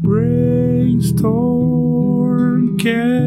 Brainstormcast.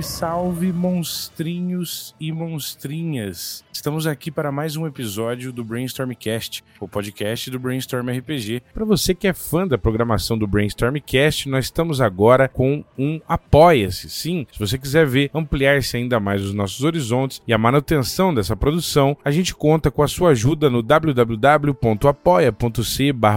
Salve, salve, monstrinhos e monstrinhas! Estamos aqui para mais um episódio do Brainstormcast, o podcast do Brainstorm RPG. Para você que é fã da programação do Brainstormcast, nós estamos agora com um Apoia-se. Sim, se você quiser ver ampliar-se ainda mais os nossos horizontes e a manutenção dessa produção, a gente conta com a sua ajuda no www.apoia.se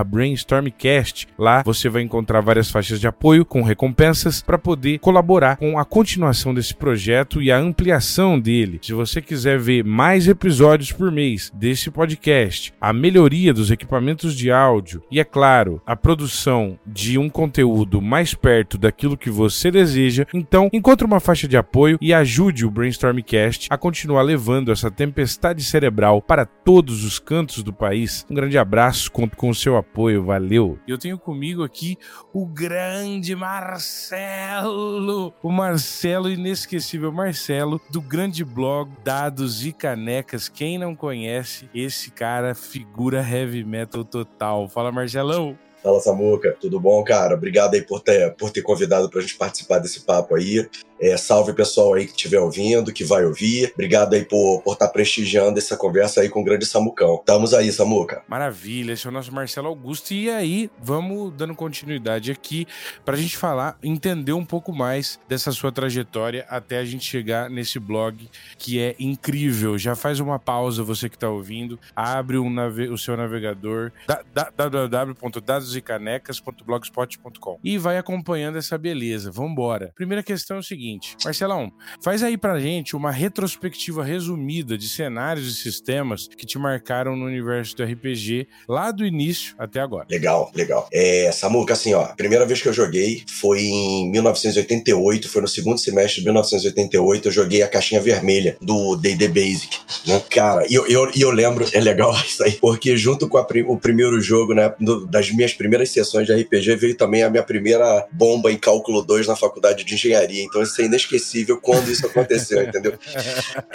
brainstormcast. Lá você vai encontrar várias faixas de apoio com recompensas para poder colaborar com a continuação desse projeto e a ampliação dele. Se você quiser ver mais episódios por mês desse podcast, a melhoria dos equipamentos de áudio e, é claro, a produção de um conteúdo mais perto daquilo que você deseja, então encontre uma faixa de apoio e ajude o Brainstormcast a continuar levando essa tempestade cerebral para todos os cantos do país. Um grande abraço, conto com o seu apoio, valeu! Eu tenho comigo aqui o grande Marcelo, o Marcelo inesquecível Marcelo do grande blog Dados e Canecas. Quem não conhece esse cara, figura heavy metal total. Fala, Marcelão. Fala Samuca, tudo bom, cara? Obrigado aí por ter, por ter convidado pra gente participar desse papo aí. É, salve pessoal aí que estiver ouvindo, que vai ouvir. Obrigado aí por estar por tá prestigiando essa conversa aí com o grande Samucão. Tamo aí, Samuca. Maravilha, esse é o nosso Marcelo Augusto. E aí, vamos dando continuidade aqui pra gente falar, entender um pouco mais dessa sua trajetória até a gente chegar nesse blog que é incrível. Já faz uma pausa, você que tá ouvindo, abre um o seu navegador www.dadosicanecas.blogspot.com e vai acompanhando essa beleza. Vambora. Primeira questão é o seguinte seguinte, Marcelão, faz aí pra gente uma retrospectiva resumida de cenários e sistemas que te marcaram no universo do RPG lá do início até agora. Legal, legal. É, Samuca, assim, ó, primeira vez que eu joguei foi em 1988, foi no segundo semestre de 1988, eu joguei a caixinha vermelha do D&D Basic, né? Cara, e eu, eu, eu, lembro, é legal isso aí, porque junto com o primeiro jogo, né, das minhas primeiras sessões de RPG, veio também a minha primeira bomba em cálculo 2 na faculdade de engenharia, então esse inesquecível quando isso aconteceu, entendeu?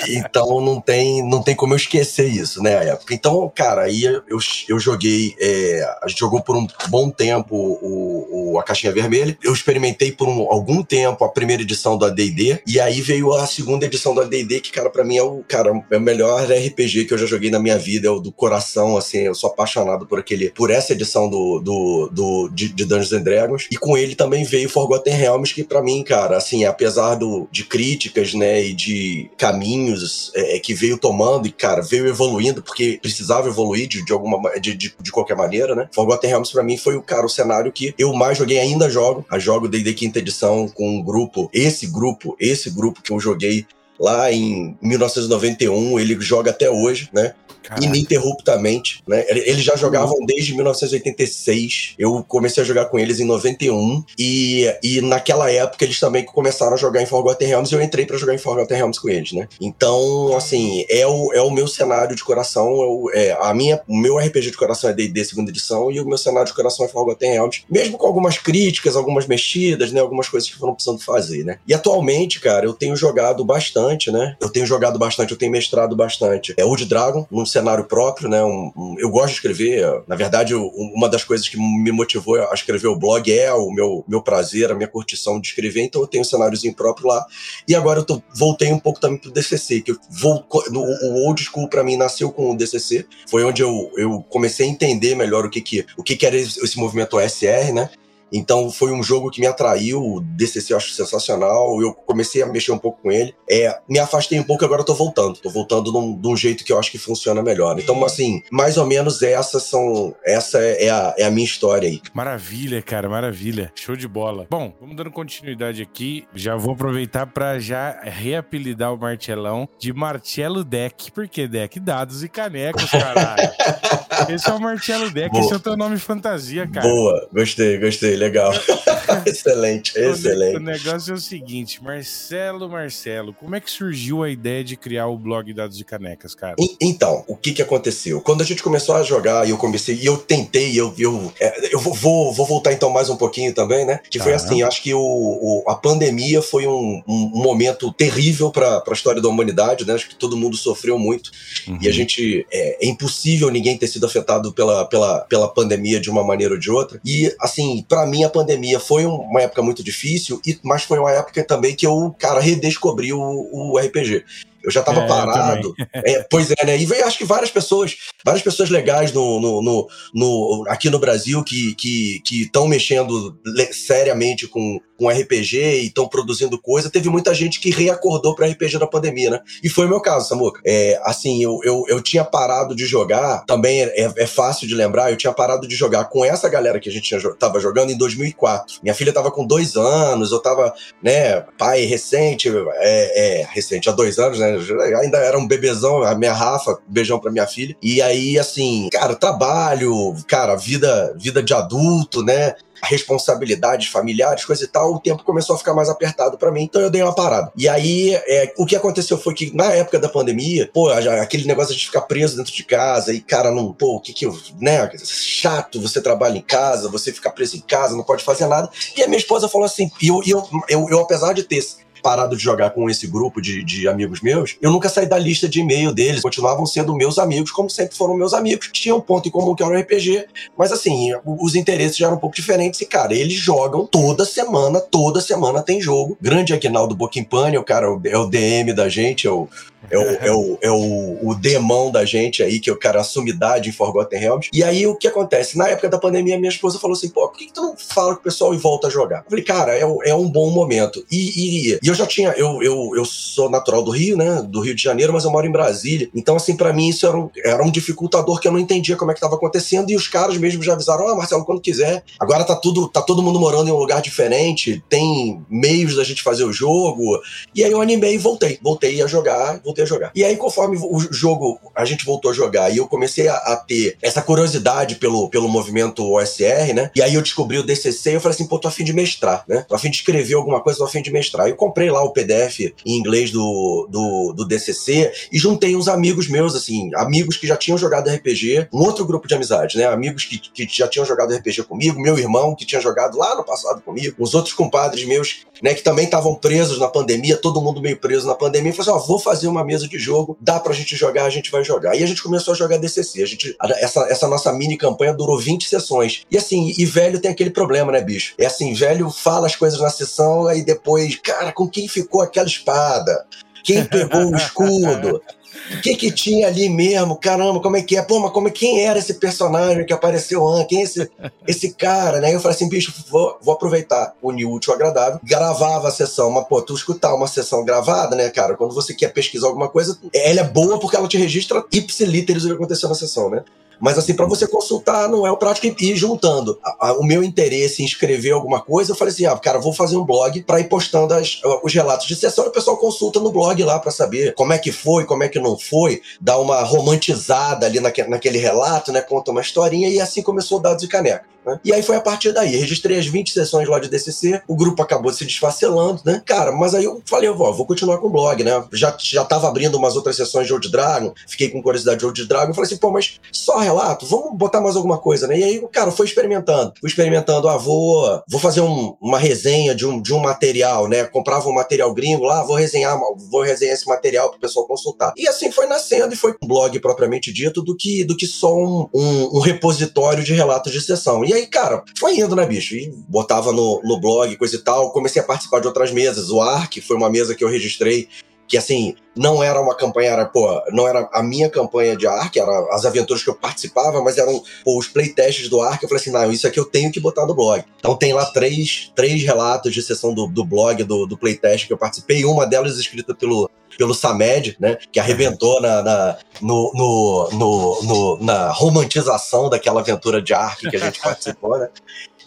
Então não tem, não tem como eu esquecer isso, né, a época. Então, cara, aí eu, eu joguei, é, a gente jogou por um bom tempo o, o, a Caixinha Vermelha. Eu experimentei por um, algum tempo a primeira edição do AD&D, e aí veio a segunda edição do AD&D, que, cara, para mim é o, cara, é o melhor RPG que eu já joguei na minha vida, é o do coração, assim, eu sou apaixonado por aquele, por essa edição do, do, do de, de Dungeons and Dragons, e com ele também veio Forgotten Realms, que para mim, cara, assim, apesar apesar do, de críticas, né, e de caminhos é, é, que veio tomando e, cara, veio evoluindo, porque precisava evoluir de, de alguma de, de, de, qualquer maneira, né? Forgotten Realms pra mim foi o, cara, o cenário que eu mais joguei, ainda jogo. A jogo desde a quinta edição com um grupo, esse grupo, esse grupo que eu joguei lá em 1991, ele joga até hoje, né? Caraca. ininterruptamente, né? Eles já jogavam desde 1986. Eu comecei a jogar com eles em 91 e, e naquela época eles também começaram a jogar em Forgotten Realms e eu entrei para jogar em Forgotten Realms com eles, né? Então, assim, é o, é o meu cenário de coração, é, é a minha, o meu RPG de coração é D&D segunda edição e o meu cenário de coração é Forgotten Realms, mesmo com algumas críticas, algumas mexidas, né? Algumas coisas que foram precisando fazer, né? E atualmente, cara, eu tenho jogado bastante, né? Eu tenho jogado bastante, eu tenho mestrado bastante. É Old Dragon, num cenário próprio, né? Um, um, eu gosto de escrever. Na verdade, eu, uma das coisas que me motivou a escrever o blog é o meu, meu prazer, a minha curtição de escrever. Então eu tenho um cenáriozinho próprio lá. E agora eu tô, voltei um pouco também pro DCC, que eu vou, o, old school para mim nasceu com o DCC. Foi onde eu, eu comecei a entender melhor o que que, o que, que era esse, esse movimento OSR, né? Então foi um jogo que me atraiu, o DCC eu acho sensacional, eu comecei a mexer um pouco com ele. É, me afastei um pouco e agora tô voltando. Tô voltando num, de um jeito que eu acho que funciona melhor. Então, assim, mais ou menos essas são. Essa é a, é a minha história aí. Maravilha, cara, maravilha. Show de bola. Bom, vamos dando continuidade aqui. Já vou aproveitar para já reapelidar o Martelão de Martelo Deck. Por que Deck? Dados e canecas, caralho. Esse é o Marcelo Deck, Boa. esse é o teu nome fantasia, cara. Boa, gostei, gostei, legal. excelente, excelente. O negócio é o seguinte, Marcelo, Marcelo, como é que surgiu a ideia de criar o blog Dados de Canecas, cara? E, então, o que que aconteceu? Quando a gente começou a jogar e eu comecei, e eu tentei, eu, eu, é, eu vou, vou, vou, voltar então mais um pouquinho também, né? Que foi assim, acho que o, o, a pandemia foi um, um, um momento terrível para a história da humanidade, né? Acho que todo mundo sofreu muito uhum. e a gente, é, é impossível ninguém ter sido afetado pela, pela, pela pandemia de uma maneira ou de outra. E, assim, para mim a pandemia foi uma época muito difícil, e, mas foi uma época também que eu, cara, redescobri o, o RPG. Eu já estava é, parado. É, pois é, né? E veio, acho que várias pessoas, várias pessoas legais no, no, no, no aqui no Brasil que estão que, que mexendo seriamente com, com RPG e estão produzindo coisa. Teve muita gente que reacordou para RPG na pandemia, né? E foi o meu caso, Samuca. É, assim, eu, eu, eu tinha parado de jogar, também é, é, é fácil de lembrar, eu tinha parado de jogar com essa galera que a gente tinha, tava jogando em 2004. Minha filha tava com dois anos, eu tava, né, pai recente, é, é recente, há dois anos, né? ainda era um bebezão, a minha Rafa, beijão pra minha filha. E aí, assim, cara, trabalho, cara, vida, vida de adulto, né? Responsabilidades familiares, coisa e tal, o tempo começou a ficar mais apertado para mim, então eu dei uma parada. E aí, é, o que aconteceu foi que na época da pandemia, pô, aquele negócio de ficar preso dentro de casa e, cara, não, pô, o que que eu, né, chato, você trabalha em casa, você fica preso em casa, não pode fazer nada. E a minha esposa falou assim, e eu, eu, eu, eu apesar de ter parado de jogar com esse grupo de, de amigos meus, eu nunca saí da lista de e-mail deles. Continuavam sendo meus amigos, como sempre foram meus amigos. Tinha um ponto em comum que era o RPG, mas assim, os interesses já eram um pouco diferentes. E, cara, eles jogam toda semana, toda semana tem jogo. Grande Aguinaldo Boquimpani, o cara é o DM da gente, é o, é o, é o, é o, o demão da gente aí, que é o cara sumidade em Forgotten Realms. E aí o que acontece? Na época da pandemia, minha esposa falou assim: pô, por que, que tu não fala com o pessoal e volta a jogar? Eu falei, cara, é, é um bom momento. E, e, e, eu já tinha, eu, eu, eu sou natural do Rio, né? Do Rio de Janeiro, mas eu moro em Brasília. Então, assim, para mim isso era um, era um dificultador que eu não entendia como é que tava acontecendo. E os caras mesmo já avisaram: ah, Marcelo, quando quiser. Agora tá tudo, tá todo mundo morando em um lugar diferente, tem meios da gente fazer o jogo. E aí eu animei e voltei. Voltei a jogar, voltei a jogar. E aí, conforme o jogo, a gente voltou a jogar e eu comecei a, a, ter essa curiosidade pelo, pelo movimento OSR, né? E aí eu descobri o DCC e eu falei assim, pô, tô afim de mestrar, né? Tô afim de escrever alguma coisa, tô afim de mestrar. Eu comprei lá o PDF em inglês do, do, do DCC e juntei uns amigos meus, assim, amigos que já tinham jogado RPG, um outro grupo de amizade, né? Amigos que, que já tinham jogado RPG comigo, meu irmão que tinha jogado lá no passado comigo, os outros compadres meus, né, que também estavam presos na pandemia, todo mundo meio preso na pandemia. Eu falei assim, ó, vou fazer uma mesa de jogo, dá pra gente jogar, a gente vai jogar. E a gente começou a jogar DCC. A gente, essa, essa nossa mini campanha durou 20 sessões. E assim, e velho tem aquele problema, né, bicho? É assim, velho fala as coisas na sessão, aí depois, cara, com quem ficou aquela espada? Quem pegou o escudo? O que que tinha ali mesmo? Caramba, como é que é? Pô, mas como, é, quem era esse personagem que apareceu antes? Quem é esse, esse cara, né? Eu falei assim, bicho, vou, vou aproveitar o new útil agradável. Gravava a sessão, mas, pô, tu escutar uma sessão gravada, né, cara? Quando você quer pesquisar alguma coisa, ela é boa porque ela te registra ipsiliteris o que aconteceu na sessão, né? Mas assim, para você consultar, não é o prático e ir juntando. A, a, o meu interesse em escrever alguma coisa, eu falei assim: ah, cara, vou fazer um blog para ir postando as, os relatos de sessão e o pessoal consulta no blog lá para saber como é que foi, como é que não foi, dá uma romantizada ali naque, naquele relato, né? Conta uma historinha e assim começou o Dados e Caneca. Né? E aí foi a partir daí. Registrei as 20 sessões lá de DCC, o grupo acabou se desfacelando, né? Cara, mas aí eu falei, vou, vou continuar com o blog, né? Já, já tava abrindo umas outras sessões de Old Dragon, fiquei com curiosidade de Old Dragon, falei assim, pô, mas só relato, vamos botar mais alguma coisa, né? E aí, cara, foi experimentando. Fui experimentando, ah, vou, vou fazer um, uma resenha de um, de um material, né? Comprava um material gringo lá, vou resenhar, vou resenhar esse material pro pessoal consultar. E assim foi nascendo e foi um blog propriamente dito do que, do que só um, um, um repositório de relatos de sessão. E aí, cara, foi indo, né, bicho? E botava no, no blog, coisa e tal. Comecei a participar de outras mesas. O ARC foi uma mesa que eu registrei que assim, não era uma campanha, era, pô, não era a minha campanha de Ark, era as aventuras que eu participava, mas eram pô, os playtests do Ark. Eu falei assim, não, isso aqui eu tenho que botar no blog. Então tem lá três, três relatos de sessão do, do blog, do, do playtest que eu participei, uma delas escrita pelo, pelo Samed, né, que arrebentou na, na, no, no, no, no, na romantização daquela aventura de Ark que a gente participou, né?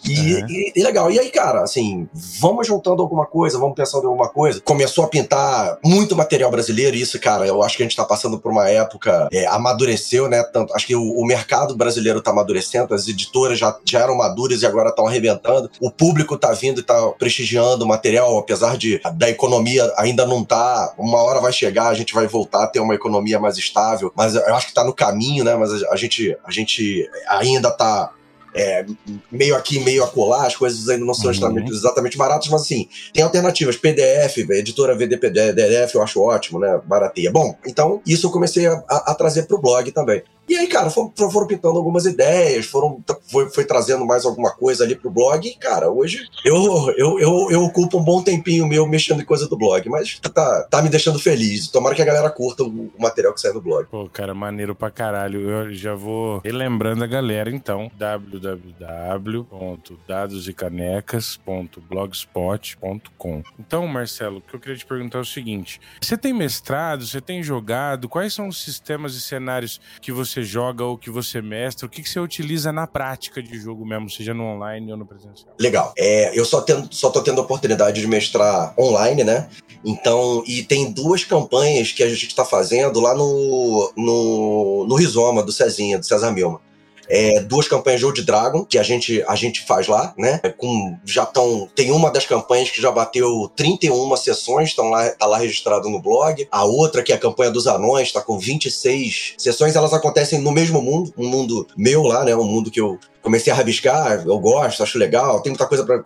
E, uhum. e, e, legal. E aí, cara, assim, vamos juntando alguma coisa, vamos pensando em alguma coisa. Começou a pintar muito material brasileiro, e isso, cara, eu acho que a gente tá passando por uma época, é, amadureceu, né? Tanto, acho que o, o, mercado brasileiro tá amadurecendo, as editoras já, já eram maduras e agora estão arrebentando. O público tá vindo e tá prestigiando o material, apesar de da economia ainda não tá. Uma hora vai chegar, a gente vai voltar a ter uma economia mais estável, mas eu acho que tá no caminho, né? Mas a, a gente, a gente ainda tá é, meio aqui, meio acolá, as coisas ainda não são uhum. exatamente, exatamente baratas, mas assim, tem alternativas. PDF, editora VDPDF, eu acho ótimo, né? Barateia. Bom, então isso eu comecei a, a, a trazer pro blog também. E aí, cara, foram, foram pintando algumas ideias, foram, foi, foi, trazendo mais alguma coisa ali pro blog. E, cara, hoje eu, eu, eu, eu ocupo um bom tempinho meu mexendo em coisa do blog, mas tá, tá me deixando feliz. Tomara que a galera curta o, o material que sai do blog. Pô, cara, maneiro pra caralho. Eu já vou relembrando a galera, então, www.dadosecanecas.blogspot.com. Então, Marcelo, o que eu queria te perguntar é o seguinte: você tem mestrado, você tem jogado? Quais são os sistemas e cenários que você você joga ou que você mestra? O que, que você utiliza na prática de jogo mesmo, seja no online ou no presencial? Legal. É, eu só, tendo, só tô tendo a oportunidade de mestrar online, né? Então, e tem duas campanhas que a gente está fazendo lá no, no, no Rizoma, do Cezinha, do César Milma é, duas campanhas de Old Dragon, que a gente, a gente faz lá, né? É, com, já estão. Tem uma das campanhas que já bateu 31 sessões, estão lá, tá lá registrado no blog. A outra, que é a campanha dos anões, está com 26 sessões, elas acontecem no mesmo mundo, um mundo meu lá, né? Um mundo que eu, comecei a rabiscar, eu gosto, acho legal, tem muita coisa para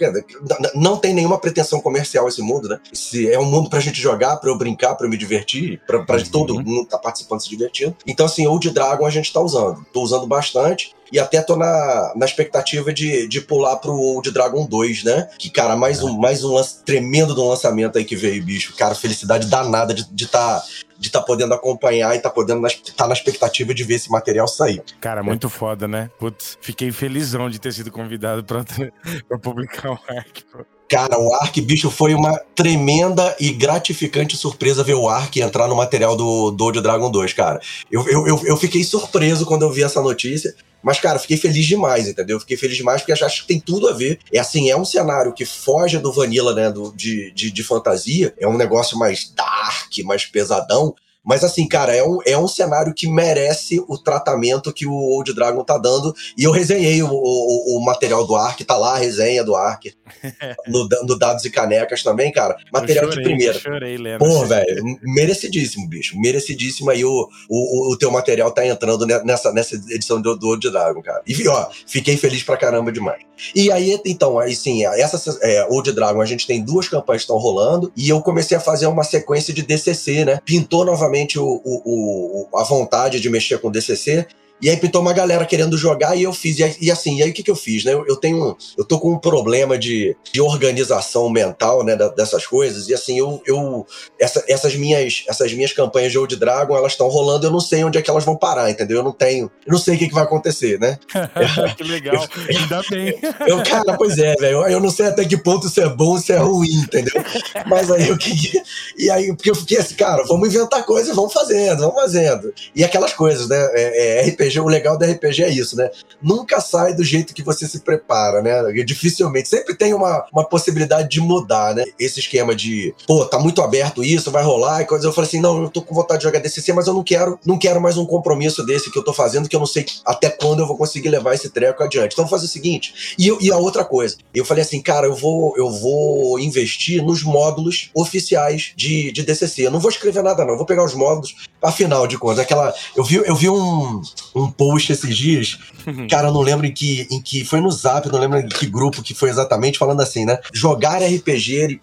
não tem nenhuma pretensão comercial esse mundo, né? Esse é um mundo pra gente jogar, pra eu brincar, pra eu me divertir, pra, pra uhum. todo mundo tá participando se divertindo. Então assim, Old Dragon a gente tá usando, tô usando bastante e até tô na, na expectativa de, de pular pro Old Dragon 2, né? Que, cara, mais um, mais um lance tremendo do lançamento aí que veio, bicho. Cara, felicidade danada de estar de tá de estar tá podendo acompanhar e tá podendo estar tá na expectativa de ver esse material sair. Cara, muito foda, né? Putz, fiquei felizão de ter sido convidado para publicar o Ark. Cara, o Ark, bicho, foi uma tremenda e gratificante surpresa ver o Ark entrar no material do Dojo Dragon 2, cara. Eu, eu, eu, eu, fiquei surpreso quando eu vi essa notícia, mas, cara, fiquei feliz demais, entendeu? Fiquei feliz demais porque acho que tem tudo a ver. É assim, é um cenário que foge do vanilla, né, do, de, de, de fantasia, é um negócio mais dark, mais pesadão, mas assim, cara, é um, é um cenário que merece o tratamento que o Old Dragon tá dando. E eu resenhei o, o, o material do Ark, tá lá a resenha do Ark. no, no, Dados e Canecas também, cara. Material chorei, de primeira. Chorei. Pô, velho, merecidíssimo, bicho. Merecidíssimo aí o, o, o teu material tá entrando nessa, nessa edição do, do Old Dragon, cara. E, ó, fiquei feliz pra caramba demais. E aí, então, aí sim, essa é, Old Dragon, a gente tem duas campanhas que estão rolando. E eu comecei a fazer uma sequência de DCC, né? Pintou novamente realmente o, o, o, a vontade de mexer com DCC. E aí pintou uma galera querendo jogar e eu fiz. E, e assim, e aí o que, que eu fiz, né? Eu, eu, tenho. Eu tô com um problema de, de organização mental, né? Da, dessas coisas. E assim, eu. eu essa, essas, minhas, essas minhas campanhas de Old Dragon, elas estão rolando, eu não sei onde é que elas vão parar, entendeu? Eu não tenho. Eu não sei o que, que vai acontecer, né? que legal. Eu, Ainda bem. Eu, cara, pois é, velho. Eu, não sei até que ponto isso é bom, se é ruim, entendeu? Mas aí eu que. E aí, porque eu fiquei assim, cara, vamos inventar coisas, vamos fazendo, vamos fazendo. E aquelas coisas, né? É, é, RPG RPG, o legal do RPG é isso, né? Nunca sai do jeito que você se prepara, né? Dificilmente. Sempre tem uma, uma possibilidade de mudar, né? Esse esquema de, pô, tá muito aberto isso, vai rolar e coisas. Eu falei assim, não, eu tô com vontade de jogar DCC, mas eu não quero, não quero mais um compromisso desse que eu tô fazendo, que eu não sei até quando eu vou conseguir levar esse treco adiante. Então, vou fazer o seguinte. E, eu, e a outra coisa, eu falei assim, cara, eu vou, eu vou investir nos módulos oficiais de, de DCC. Eu não vou escrever nada, não. Eu vou pegar os módulos, afinal de contas, aquela. Eu vi, eu vi um, um post esses dias, uhum. cara, eu não lembro em que, em que. Foi no zap, não lembro em que grupo que foi exatamente, falando assim, né? Jogar RPG,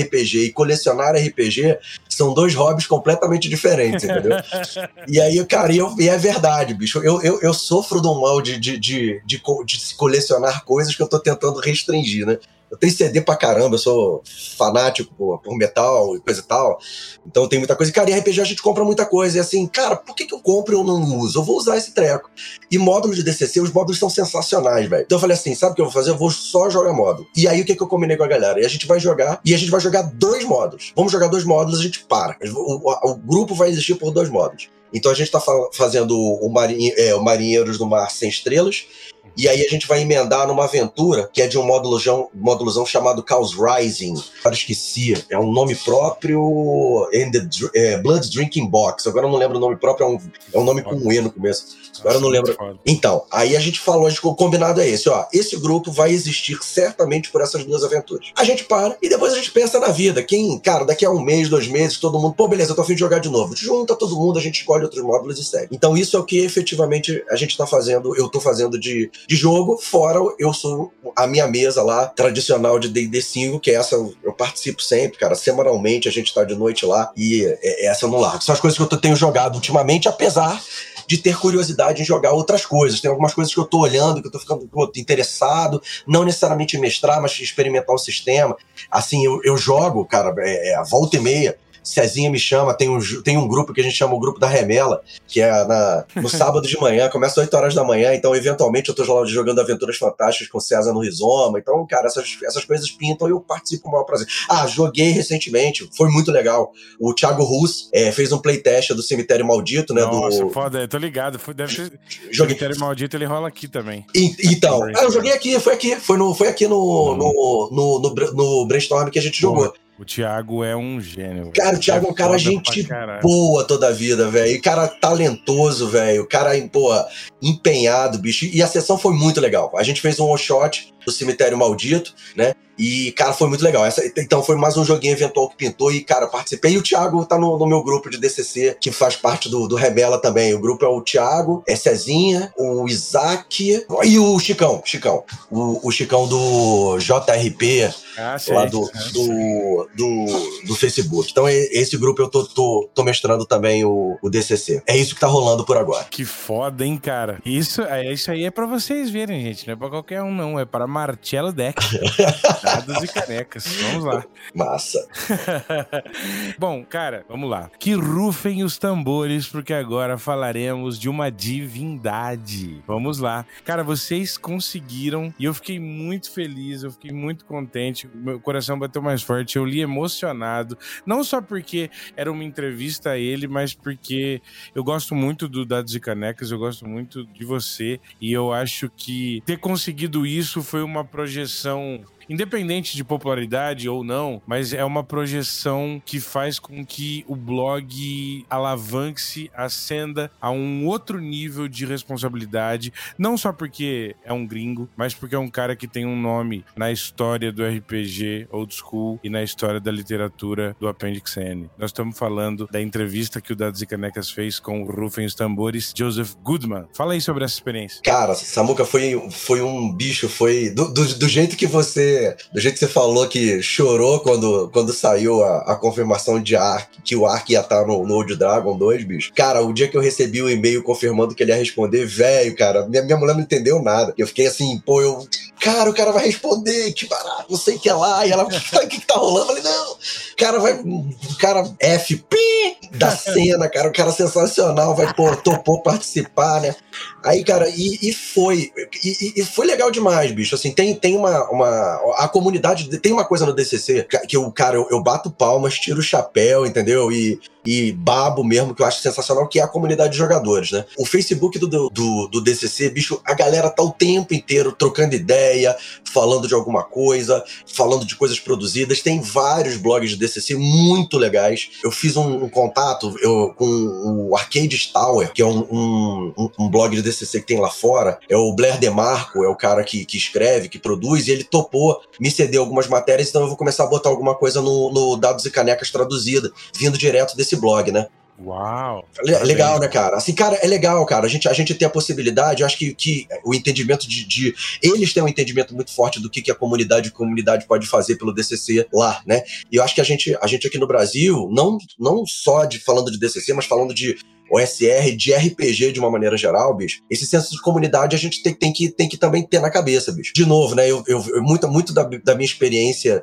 RPG e colecionar RPG são dois hobbies completamente diferentes, entendeu? e aí, cara, e, eu, e é verdade, bicho. Eu, eu, eu sofro do mal de, de, de, de, de colecionar coisas que eu tô tentando restringir, né? Eu tenho CD pra caramba, eu sou fanático por, por metal e coisa e tal. Então tem muita coisa. Cara, em RPG a gente compra muita coisa. E assim, cara, por que, que eu compro e eu não uso? Eu vou usar esse treco. E módulo de DCC, os módulos são sensacionais, velho. Então eu falei assim: sabe o que eu vou fazer? Eu vou só jogar módulo. E aí o que, que eu combinei com a galera? E a gente vai jogar, e a gente vai jogar dois módulos. Vamos jogar dois módulos, a gente para. O, o, o grupo vai existir por dois módulos. Então a gente fa fazendo o, é, o Marinheiros do Mar Sem Estrelas E aí a gente vai emendar numa aventura que é de um módulozão, módulozão chamado Chaos Rising. Agora esqueci, é um nome próprio the é, Blood Drinking Box. Agora eu não lembro o nome próprio, é um, é um nome com um E no começo. Agora eu não lembro. Então, aí a gente falou, a gente, o combinado é esse, ó. Esse grupo vai existir certamente por essas duas aventuras. A gente para e depois a gente pensa na vida. Quem, cara, daqui a um mês, dois meses, todo mundo, pô, beleza, eu tô afim de jogar de novo. Junta todo mundo, a gente escolhe outros módulos e segue. Então, isso é o que efetivamente a gente tá fazendo, eu tô fazendo de, de jogo, fora eu sou a minha mesa lá, tradicional de D&D 5, que é essa eu participo sempre, cara. Semanalmente a gente tá de noite lá e é, essa eu não largo. São as coisas que eu tenho jogado ultimamente, apesar de ter curiosidade em jogar outras coisas. Tem algumas coisas que eu tô olhando, que eu tô ficando pô, interessado, não necessariamente mestrar, mas experimentar o sistema. Assim, eu, eu jogo, cara, é, é, volta e meia. Cezinha me chama, tem um, tem um grupo que a gente chama o grupo da Remela, que é na, no sábado de manhã, começa às 8 horas da manhã, então eventualmente eu tô jogando Aventuras Fantásticas com César no Rizoma, então, cara, essas, essas coisas pintam e eu participo com o maior prazer. Ah, joguei recentemente, foi muito legal. O Thiago Rus é, fez um playtest do Cemitério Maldito, né? Nossa, do... foda, eu tô ligado, deve ter... Joguei... Cemitério Maldito, ele rola aqui também. E, então, ah, eu joguei aqui, foi aqui, foi, no, foi aqui no, uhum. no, no, no, no brainstorm que a gente jogou. O Thiago é um gênio. Cara, o Thiago é um cara gente boa toda a vida, velho. Cara talentoso, velho. Cara, pô, empenhado, bicho. E a sessão foi muito legal. A gente fez um one shot do Cemitério Maldito, né? E, cara, foi muito legal. Essa, então foi mais um joguinho eventual que pintou e, cara, participei. E o Thiago tá no, no meu grupo de DCC, que faz parte do, do Rebela também. O grupo é o Thiago, é Cezinha, o Isaac e o Chicão. Chicão. O, o Chicão do JRP, ah, sei, lá do, do, do, do, Facebook. Então, esse grupo eu tô, tô, tô mestrando também o, o DCC. É isso que tá rolando por agora. Que foda, hein, cara? Isso, é, isso aí é pra vocês verem, gente. Não é pra qualquer um, não. É para Marcelo Deck. Dados e canecas. Vamos lá. Massa. Bom, cara, vamos lá. Que rufem os tambores, porque agora falaremos de uma divindade. Vamos lá. Cara, vocês conseguiram e eu fiquei muito feliz, eu fiquei muito contente. Meu coração bateu mais forte, eu li emocionado. Não só porque era uma entrevista a ele, mas porque eu gosto muito do Dados e Canecas, eu gosto muito de você e eu acho que ter conseguido isso foi uma projeção independente de popularidade ou não, mas é uma projeção que faz com que o blog alavanque-se, ascenda a um outro nível de responsabilidade, não só porque é um gringo, mas porque é um cara que tem um nome na história do RPG old school e na história da literatura do Appendix N. Nós estamos falando da entrevista que o Dados e Canecas fez com o Rufem os Tambores, Joseph Goodman. Fala aí sobre essa experiência. Cara, Samuca foi, foi um bicho, foi do, do, do jeito que você do jeito que você falou que chorou quando, quando saiu a, a confirmação de Ark, que o Ark ia estar no, no Old Dragon 2, bicho. Cara, o dia que eu recebi o e-mail confirmando que ele ia responder, velho, cara, minha, minha mulher não entendeu nada. Eu fiquei assim, pô, eu. Cara, o cara vai responder, que barato, não sei o que é lá. E ela, o que, que tá rolando? Eu falei, não, o cara vai. O cara FP da cena, cara, o cara sensacional, vai, pô, topou participar, né? Aí, cara, e, e foi. E, e, foi legal demais, bicho. Assim, tem, tem uma, uma a comunidade tem uma coisa no DCC que o cara, eu, eu bato palmas, tiro o chapéu, entendeu? E, e babo mesmo, que eu acho sensacional, que é a comunidade de jogadores, né? O Facebook do, do, do DCC, bicho, a galera tá o tempo inteiro trocando ideia, falando de alguma coisa, falando de coisas produzidas. Tem vários blogs de DCC muito legais. Eu fiz um, um contato eu, com o Arcade Tower, que é um, um, um, blog de DCC que tem lá fora. É o Blair DeMarco, é o cara que, que escreve, que produz, e ele topou me ceder algumas matérias, então eu vou começar a botar alguma coisa no, no Dados e Canecas traduzida, vindo direto desse blog, né? Uau! Legal, né, cara? Assim, cara, é legal, cara. A gente, a gente tem a possibilidade, eu acho que, que o entendimento de, de, Eles têm um entendimento muito forte do que, que a comunidade a comunidade pode fazer pelo DCC lá, né? E eu acho que a gente, a gente aqui no Brasil, não, não só de falando de DCC, mas falando de OSR, de RPG de uma maneira geral, bicho, esse senso de comunidade a gente tem, tem, que, tem que também ter na cabeça, bicho. De novo, né? Eu, eu, muito, muito da, da, minha experiência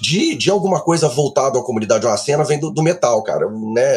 de, de alguma coisa voltada à comunidade, uma cena, vem do, do metal, cara. né?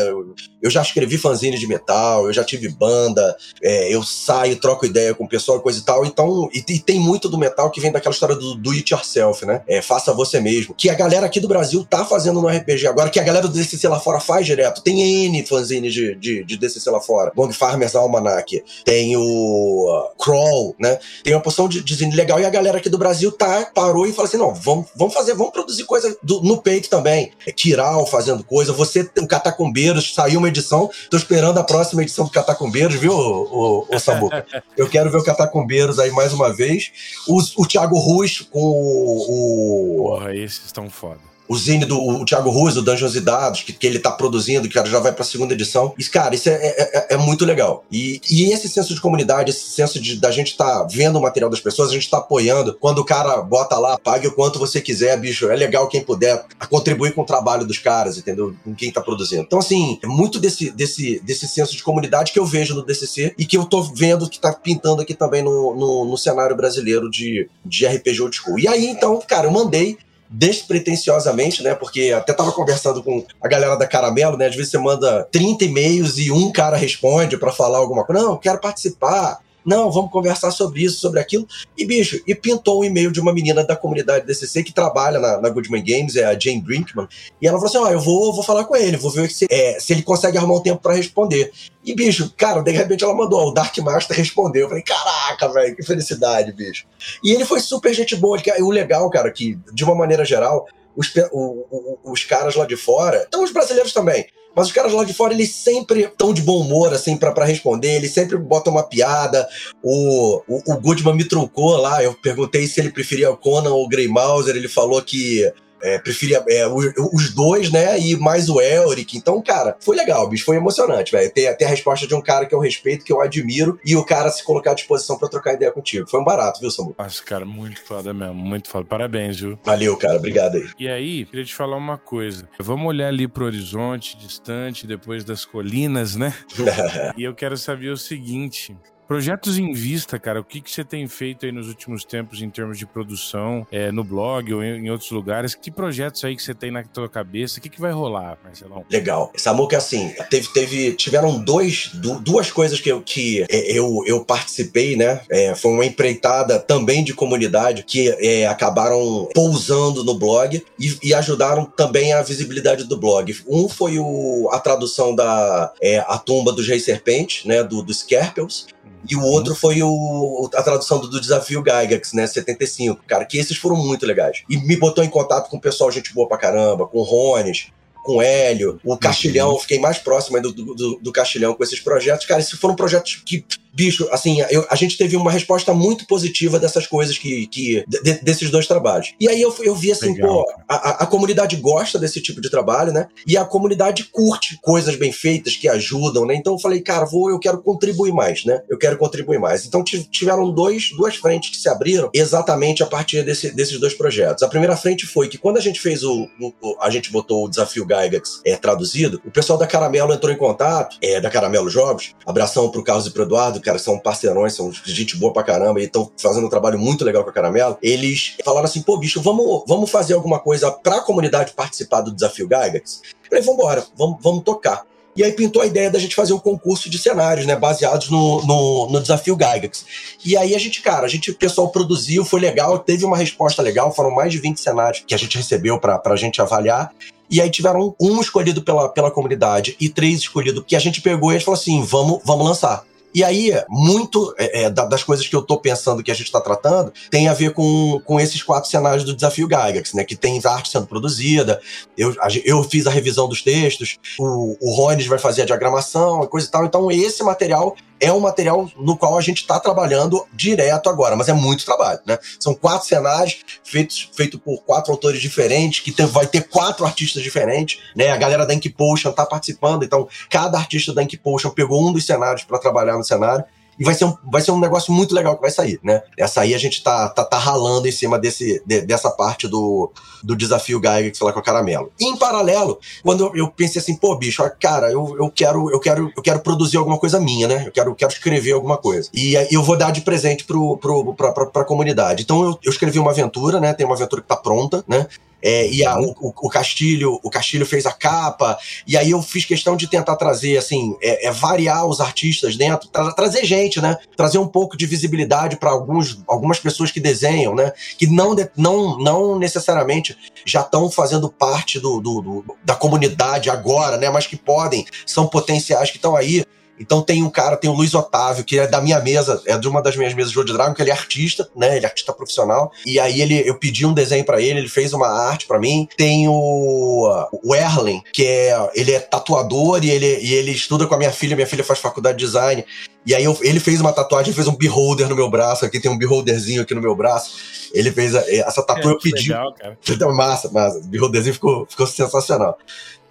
Eu, já escrevi fanzine de metal, eu já tive banda, é, eu saio, troco ideia com o pessoal, coisa e tal. Então, e, e, tem muito do metal que vem daquela história do do it yourself, né? É, faça você mesmo. Que a galera aqui do Brasil tá fazendo no RPG agora, que a galera do DCC lá fora faz direto. Tem N fanzines de, de, de DCC lá fora. Bong Farmers Almanac, tem o uh, Crawl, né? Tem uma porção de, de zine legal e a galera aqui do Brasil tá, parou e falou assim: não, vamos, vamos fazer, vamos produzir coisa do, no peito também. É Kiral fazendo coisa, você, o Catacumbeiros, saiu uma edição, tô esperando a próxima edição do Catacumbeiros, viu, o, o, o Samuca? Eu quero ver o Catacumbeiros aí mais uma vez. O, o Thiago Ruiz com o. Porra, esses estão foda o zine do o Thiago Ruiz, do Dungeons e Dados, que, que ele tá produzindo, que cara, já vai pra segunda edição. E, cara, isso é, é, é, é muito legal. E, e, esse senso de comunidade, esse senso de da gente tá vendo o material das pessoas, a gente tá apoiando. Quando o cara bota lá, pague o quanto você quiser, bicho, é legal quem puder contribuir com o trabalho dos caras, entendeu? Com quem tá produzindo. Então, assim, é muito desse, desse, desse senso de comunidade que eu vejo no DCC e que eu tô vendo que tá pintando aqui também no, no, no cenário brasileiro de, de RPG Old School. E aí, então, cara, eu mandei despretensiosamente, né? Porque até tava conversando com a galera da Caramelo, né? Às vezes você manda 30 e-mails e um cara responde para falar alguma coisa. Não, quero participar. Não, vamos conversar sobre isso, sobre aquilo. E, bicho, e pintou um e-mail de uma menina da comunidade DCC que trabalha na, na Goodman Games, é a Jane Brinkman. E ela falou assim: Ó, eu vou, vou falar com ele, vou ver se, é, se ele consegue arrumar um tempo para responder. E, bicho, cara, de repente ela mandou, o Dark Master respondeu. Eu falei, caraca, velho, que felicidade, bicho. E ele foi super gente boa. O legal, cara, que, de uma maneira geral, os, o, o, os caras lá de fora, então os brasileiros também, mas os caras lá de fora, eles sempre estão de bom humor, assim, para responder, eles sempre botam uma piada. O, o, o Goodman me truncou lá, eu perguntei se ele preferia o Conan ou o Grey Mauser, ele falou que é, preferia é, os dois, né? E mais o Elric. Então, cara, foi legal, bicho. Foi emocionante, velho. Ter, ter a resposta de um cara que eu respeito, que eu admiro, e o cara se colocar à disposição para trocar ideia contigo. Foi um barato, viu, Samu? Nossa, cara, muito foda mesmo. Muito foda. Parabéns, viu? Valeu, cara. Obrigado aí. E aí, queria te falar uma coisa. Vamos olhar ali pro horizonte, distante, depois das colinas, né? e eu quero saber o seguinte: Projetos em vista, cara, o que, que você tem feito aí nos últimos tempos em termos de produção, é, no blog ou em, em, outros lugares? Que projetos aí que você tem na tua cabeça? O que, que vai rolar, Marcelão? Legal. Samuca, assim, teve, teve, tiveram dois, duas coisas que eu, que é, eu, eu participei, né? É, foi uma empreitada também de comunidade que é, acabaram pousando no blog e, e, ajudaram também a visibilidade do blog. Um foi o, a tradução da A Tumba dos Reis Serpentes, né? Do, do Skerpels e o outro foi o, a tradução do, do Desafio Gygax, né? 75, cara, que esses foram muito legais. E me botou em contato com o pessoal, gente boa pra caramba, com o Rones, com o Hélio, o Castilhão, uhum. fiquei mais próximo do, do, do Castilhão com esses projetos. Cara, esses foram projetos que bicho, assim, eu, a gente teve uma resposta muito positiva dessas coisas que. que de, desses dois trabalhos. E aí eu, eu vi assim, Legal. pô, a, a, comunidade gosta desse tipo de trabalho, né? E a comunidade curte coisas bem feitas que ajudam, né? Então eu falei, cara, vou, eu quero contribuir mais, né? Eu quero contribuir mais. Então tiveram dois, duas frentes que se abriram exatamente a partir desse, desses dois projetos. A primeira frente foi que quando a gente fez o. o a gente botou o desafio Gygax é, traduzido, o pessoal da Caramelo entrou em contato, é, da Caramelo Jogos, abração pro Carlos e pro Eduardo, cara, são parceirões, são gente boa pra caramba e estão fazendo um trabalho muito legal com a Caramelo. Eles falaram assim: pô, bicho, vamos, vamos fazer alguma coisa pra comunidade participar do desafio Gygax? Eu falei, vambora, vamos, vamos tocar. E aí pintou a ideia da gente fazer um concurso de cenários, né? Baseados no, no, no, desafio Gygax. E aí a gente, cara, a gente, o pessoal produziu, foi legal, teve uma resposta legal, foram mais de 20 cenários que a gente recebeu pra, pra gente avaliar. E aí tiveram um escolhido pela, pela comunidade e três escolhidos que a gente pegou e a gente falou assim: vamos, vamos lançar. E aí, muito é, é das coisas que eu tô pensando que a gente está tratando tem a ver com, com esses quatro cenários do desafio Gygax, né? Que tem arte sendo produzida, eu, eu fiz a revisão dos textos, o, o Rones vai fazer a diagramação, coisa e tal. Então, esse material é um material no qual a gente está trabalhando direto agora, mas é muito trabalho, né? São quatro cenários feitos feito por quatro autores diferentes, que vai ter quatro artistas diferentes, né? A galera da Ink Potion tá participando, então cada artista da Ink Potion pegou um dos cenários para trabalhar no cenário e vai ser um, vai ser um negócio muito legal que vai sair, né? Essa aí a gente tá, tá, tá ralando em cima desse, de, dessa parte do, do desafio você lá com a Caramelo. E em paralelo, quando eu, eu pensei assim, pô, bicho, cara, eu, eu, quero, eu, quero, eu quero produzir alguma coisa minha, né? Eu quero, eu quero escrever alguma coisa. E eu vou dar de presente pro, pro, pra, pra, pra comunidade. Então eu, eu escrevi uma aventura, né? Tem uma aventura que tá pronta, né? É, e a, o, o, Castilho, o Castilho fez a capa, e aí eu fiz questão de tentar trazer, assim, é, é variar os artistas dentro, tra trazer gente, né? Trazer um pouco de visibilidade para algumas pessoas que desenham, né? Que não, não, não necessariamente já estão fazendo parte do, do, do, da comunidade agora, né? Mas que podem, são potenciais que estão aí. Então tem um cara, tem o Luiz Otávio, que é da minha mesa, é de uma das minhas mesas de World Dragon, que ele é artista, né? Ele é artista profissional. E aí ele, eu pedi um desenho para ele, ele fez uma arte para mim. Tem o, o Erlen, que é, ele é tatuador e ele, e ele estuda com a minha filha, minha filha faz faculdade de design. E aí eu, ele fez uma tatuagem, fez um beholder no meu braço, aqui tem um beholderzinho aqui no meu braço. Ele fez a, essa tatuagem, é, eu pedi. Legal, cara. Massa, massa. O beholderzinho ficou, ficou sensacional.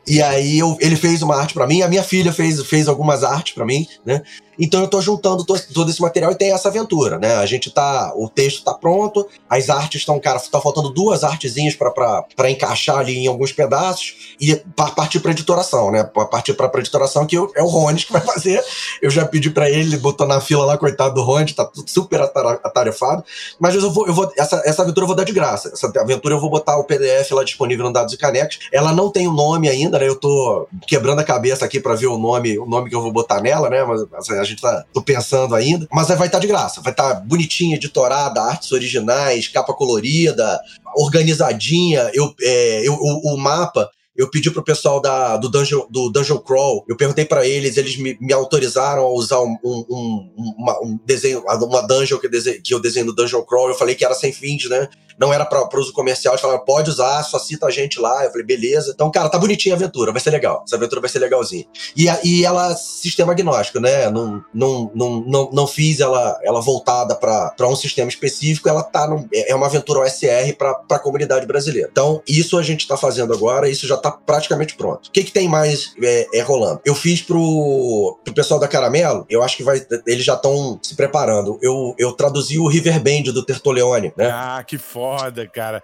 E aí eu, ele fez uma arte para mim, a minha filha fez, fez algumas artes para mim, né? Então eu tô juntando todo, esse material e tem essa aventura, né? A gente tá. O texto tá pronto, as artes estão, cara, tá faltando duas artezinhas para encaixar ali em alguns pedaços e partir pra editoração, né? Partir pra, pra editoração, que eu, é o Rones que vai fazer. Eu já pedi para ele, ele botou na fila lá, coitado do Rones, tá super atarefado. Mas eu vou, eu vou. Essa, essa aventura eu vou dar de graça. Essa aventura eu vou botar o PDF lá disponível no Dados e Canecas. Ela não tem o um nome ainda, né? Eu tô quebrando a cabeça aqui para ver o nome, o nome que eu vou botar nela, né? Mas assim, a gente tá tô pensando ainda, mas vai estar tá de graça, vai estar tá bonitinha, editorada, artes originais, capa colorida, organizadinha. Eu, é, eu o, o, mapa eu pedi pro pessoal da, do, Dungeon, do Dungeon Crawl, eu perguntei para eles, eles me, me, autorizaram a usar um, um, uma, um desenho, uma dungeon que eu, desenho, que eu desenho no Dungeon Crawl, eu falei que era sem fins, né? Não era para uso comercial, eles falaram, pode usar, só cita a gente lá. Eu falei, beleza. Então, cara, tá bonitinha a aventura, vai ser legal. Essa aventura vai ser legalzinha. E, e ela, sistema agnóstico, né? Não, não, não, não, não fiz ela, ela voltada para um sistema específico, ela tá no, é uma aventura OSR para a comunidade brasileira. Então, isso a gente tá fazendo agora, isso já tá praticamente pronto. O que, que tem mais é, é, rolando? Eu fiz pro, pro pessoal da Caramelo, eu acho que vai, eles já estão se preparando. Eu, eu traduzi o River Band do Tertoleone, né? Ah, que foda, cara.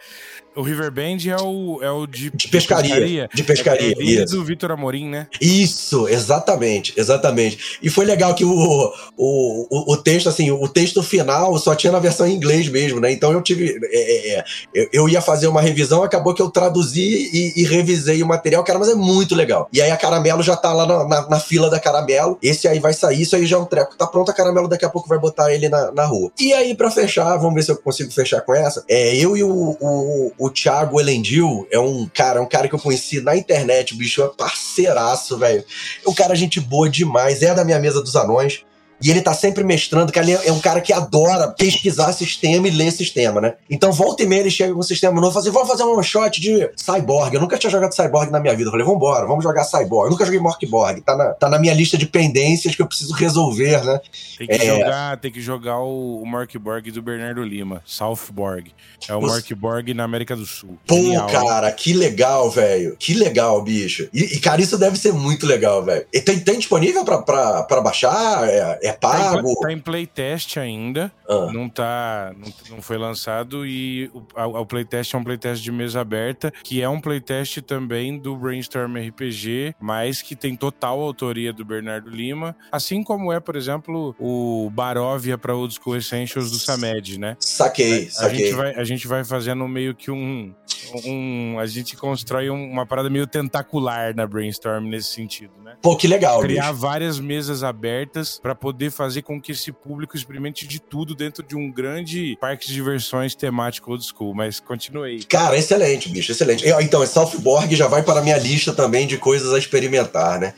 O Riverbend é o, é o de, de pescaria. De pescaria. É, é do Vitor Amorim, né? Isso, exatamente, exatamente. E foi legal que o, o, o, o, texto, assim, o texto final só tinha na versão em inglês mesmo, né? Então eu tive. É, é, é eu ia fazer uma revisão, acabou que eu traduzi e, e, revisei o material, cara, mas é muito legal. E aí a Caramelo já tá lá na, na, na, fila da Caramelo. Esse aí vai sair, isso aí já é um treco. Tá pronto, a Caramelo daqui a pouco vai botar ele na, na rua. E aí, para fechar, vamos ver se eu consigo fechar com essa. É, eu e o, o o Thiago Elendil é um cara, é um cara que eu conheci na internet, o bicho é parceiraço, velho. É um cara gente boa demais, é da minha mesa dos anões. E ele tá sempre mestrando, que ele é um cara que adora pesquisar sistema e ler sistema, né? Então, volta e meia ele chega com um sistema novo e fala assim: vamos fazer um shot de Cyborg. Eu nunca tinha jogado Cyborg na minha vida. Eu falei, vambora, vamos jogar Cyborg. Eu nunca joguei Morkborg. Tá na, tá na minha lista de pendências que eu preciso resolver, né? Tem que, é... jogar, tem que jogar o, o Morkborg do Bernardo Lima, Southborg. É o Os... Morkborg na América do Sul. Pô, Genial, cara, que legal, velho. Que legal, bicho. E, e, cara, isso deve ser muito legal, velho. Tem, tem disponível pra, pra, pra baixar? É, é pago? Tá em, tá em playtest ainda. Ah. Não tá. Não, não, foi lançado. E o, o playtest é um playtest de mesa aberta, que é um playtest também do Brainstorm RPG, mas que tem total autoria do Bernardo Lima. Assim como é, por exemplo, o Barovia para Old School Essentials do Samed, né? Saquei, a, saquei. A gente vai, a gente vai fazendo meio que um. um a gente constrói uma parada meio tentacular na Brainstorm nesse sentido, né? Pô, que legal. Criar bicho. várias mesas abertas para poder fazer com que esse público experimente de tudo dentro de um grande parque de diversões temático old school. Mas continuei. Cara, excelente, bicho, excelente. Então, Southborg já vai para a minha lista também de coisas a experimentar, né?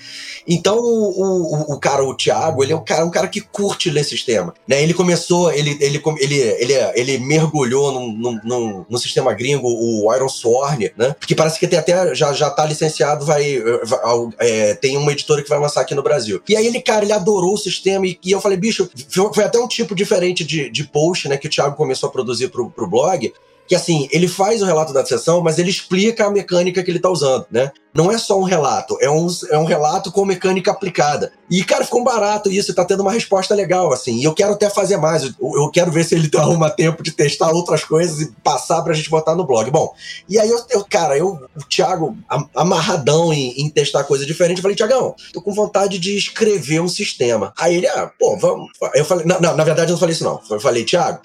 Então, o, o, o cara, o Thiago, ele é um cara, um cara que curte ler sistema. Né? Ele começou, ele, ele, ele, ele, ele mergulhou num, num, num, num sistema gringo, o Iron Sworn, né? Que parece que tem até, já, já tá licenciado, vai, vai é, tem uma editora que vai lançar aqui no Brasil. E aí ele, cara, ele adorou o sistema e, e eu falei, bicho, foi até um tipo diferente de, de post, né, que o Thiago começou a produzir pro, pro blog, que assim, ele faz o relato da sessão, mas ele explica a mecânica que ele tá usando, né? Não é só um relato, é um, é um relato com mecânica aplicada. E, cara, ficou barato isso, tá tendo uma resposta legal, assim. E eu quero até fazer mais. Eu, eu quero ver se ele arruma tempo de testar outras coisas e passar pra gente botar no blog. Bom, e aí eu, eu cara, eu, o Thiago, amarradão em, em testar coisa diferente, eu falei, Tiagão, tô com vontade de escrever um sistema. Aí ele, ah, pô, vamos. Eu falei, não, não, na verdade eu não falei isso, não. Eu falei, Thiago,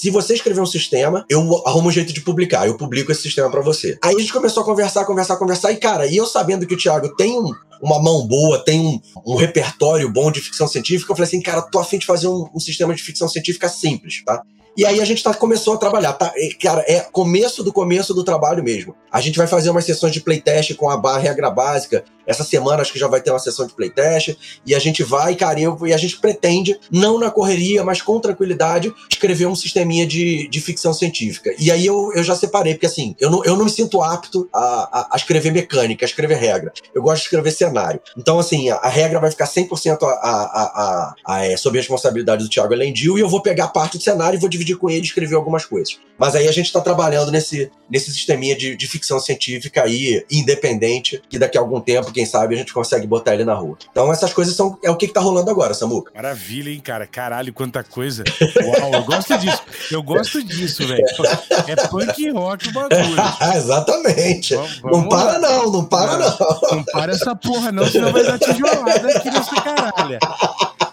se você escrever um sistema, eu arrumo um jeito de publicar. Eu publico esse sistema para você. Aí a gente começou a conversar, conversar, conversar. E, cara, e eu sabendo que o Thiago tem um, uma mão boa, tem um, um, repertório bom de ficção científica, eu falei assim, cara, tô afim de fazer um, um sistema de ficção científica simples, tá? E aí a gente tá, começou a trabalhar, tá? E, cara, é começo do começo do trabalho mesmo. A gente vai fazer umas sessões de playtest com a barra regra básica. Essa semana acho que já vai ter uma sessão de playtest. E a gente vai, cara, eu, e a gente pretende, não na correria, mas com tranquilidade, escrever um sisteminha de, de ficção científica. E aí eu, eu já separei, porque assim, eu não, eu não me sinto apto a, a, a escrever mecânica, a escrever regra. Eu gosto de escrever cenário. Então, assim, a, a regra vai ficar 100% a, a, a, a, é, sob a responsabilidade do Thiago Elendil e eu vou pegar parte do cenário e vou dividir com ele e escrever algumas coisas. Mas aí a gente está trabalhando nesse, nesse sisteminha de, de ficção científica aí, independente, que daqui a algum tempo, quem sabe, a gente consegue botar ele na rua. Então essas coisas são é o que, que tá rolando agora, Samuca. Maravilha, hein, cara? Caralho, quanta coisa. Uau, eu gosto disso. Eu gosto disso, velho. É punk rock o bagulho. Exatamente. Vamos, vamos não para lá. não, não para não. Não, para essa porra não, senão vai dar tijolada aqui nessa caralho.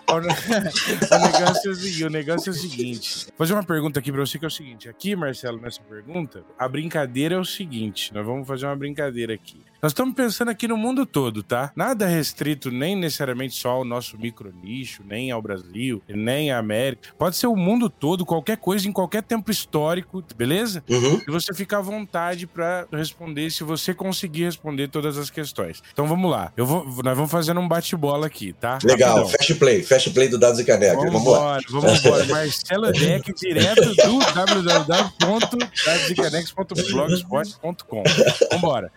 o negócio, é o, negócio é o seguinte. Vou fazer uma pergunta aqui pra você que é o seguinte. Aqui, Marcelo, nessa pergunta, a brincadeira é o seguinte. Nós vamos fazer uma brincadeira aqui. Nós estamos pensando aqui no mundo todo, tá? Nada restrito nem necessariamente só ao nosso micro nicho, nem ao Brasil, nem à América. Pode ser o mundo todo, qualquer coisa, em qualquer tempo histórico, beleza? Uhum. E você fica à vontade para responder se você conseguir responder todas as questões. Então vamos lá. Eu vou, nós vamos fazendo um bate-bola aqui, tá? Legal, Rapidão. fast play, fast play do Dados e Caneca. Vamos, vamos embora, vamos embora. Marcelo Deck, direto do www.dadoscanex.blogspot.com. Vambora.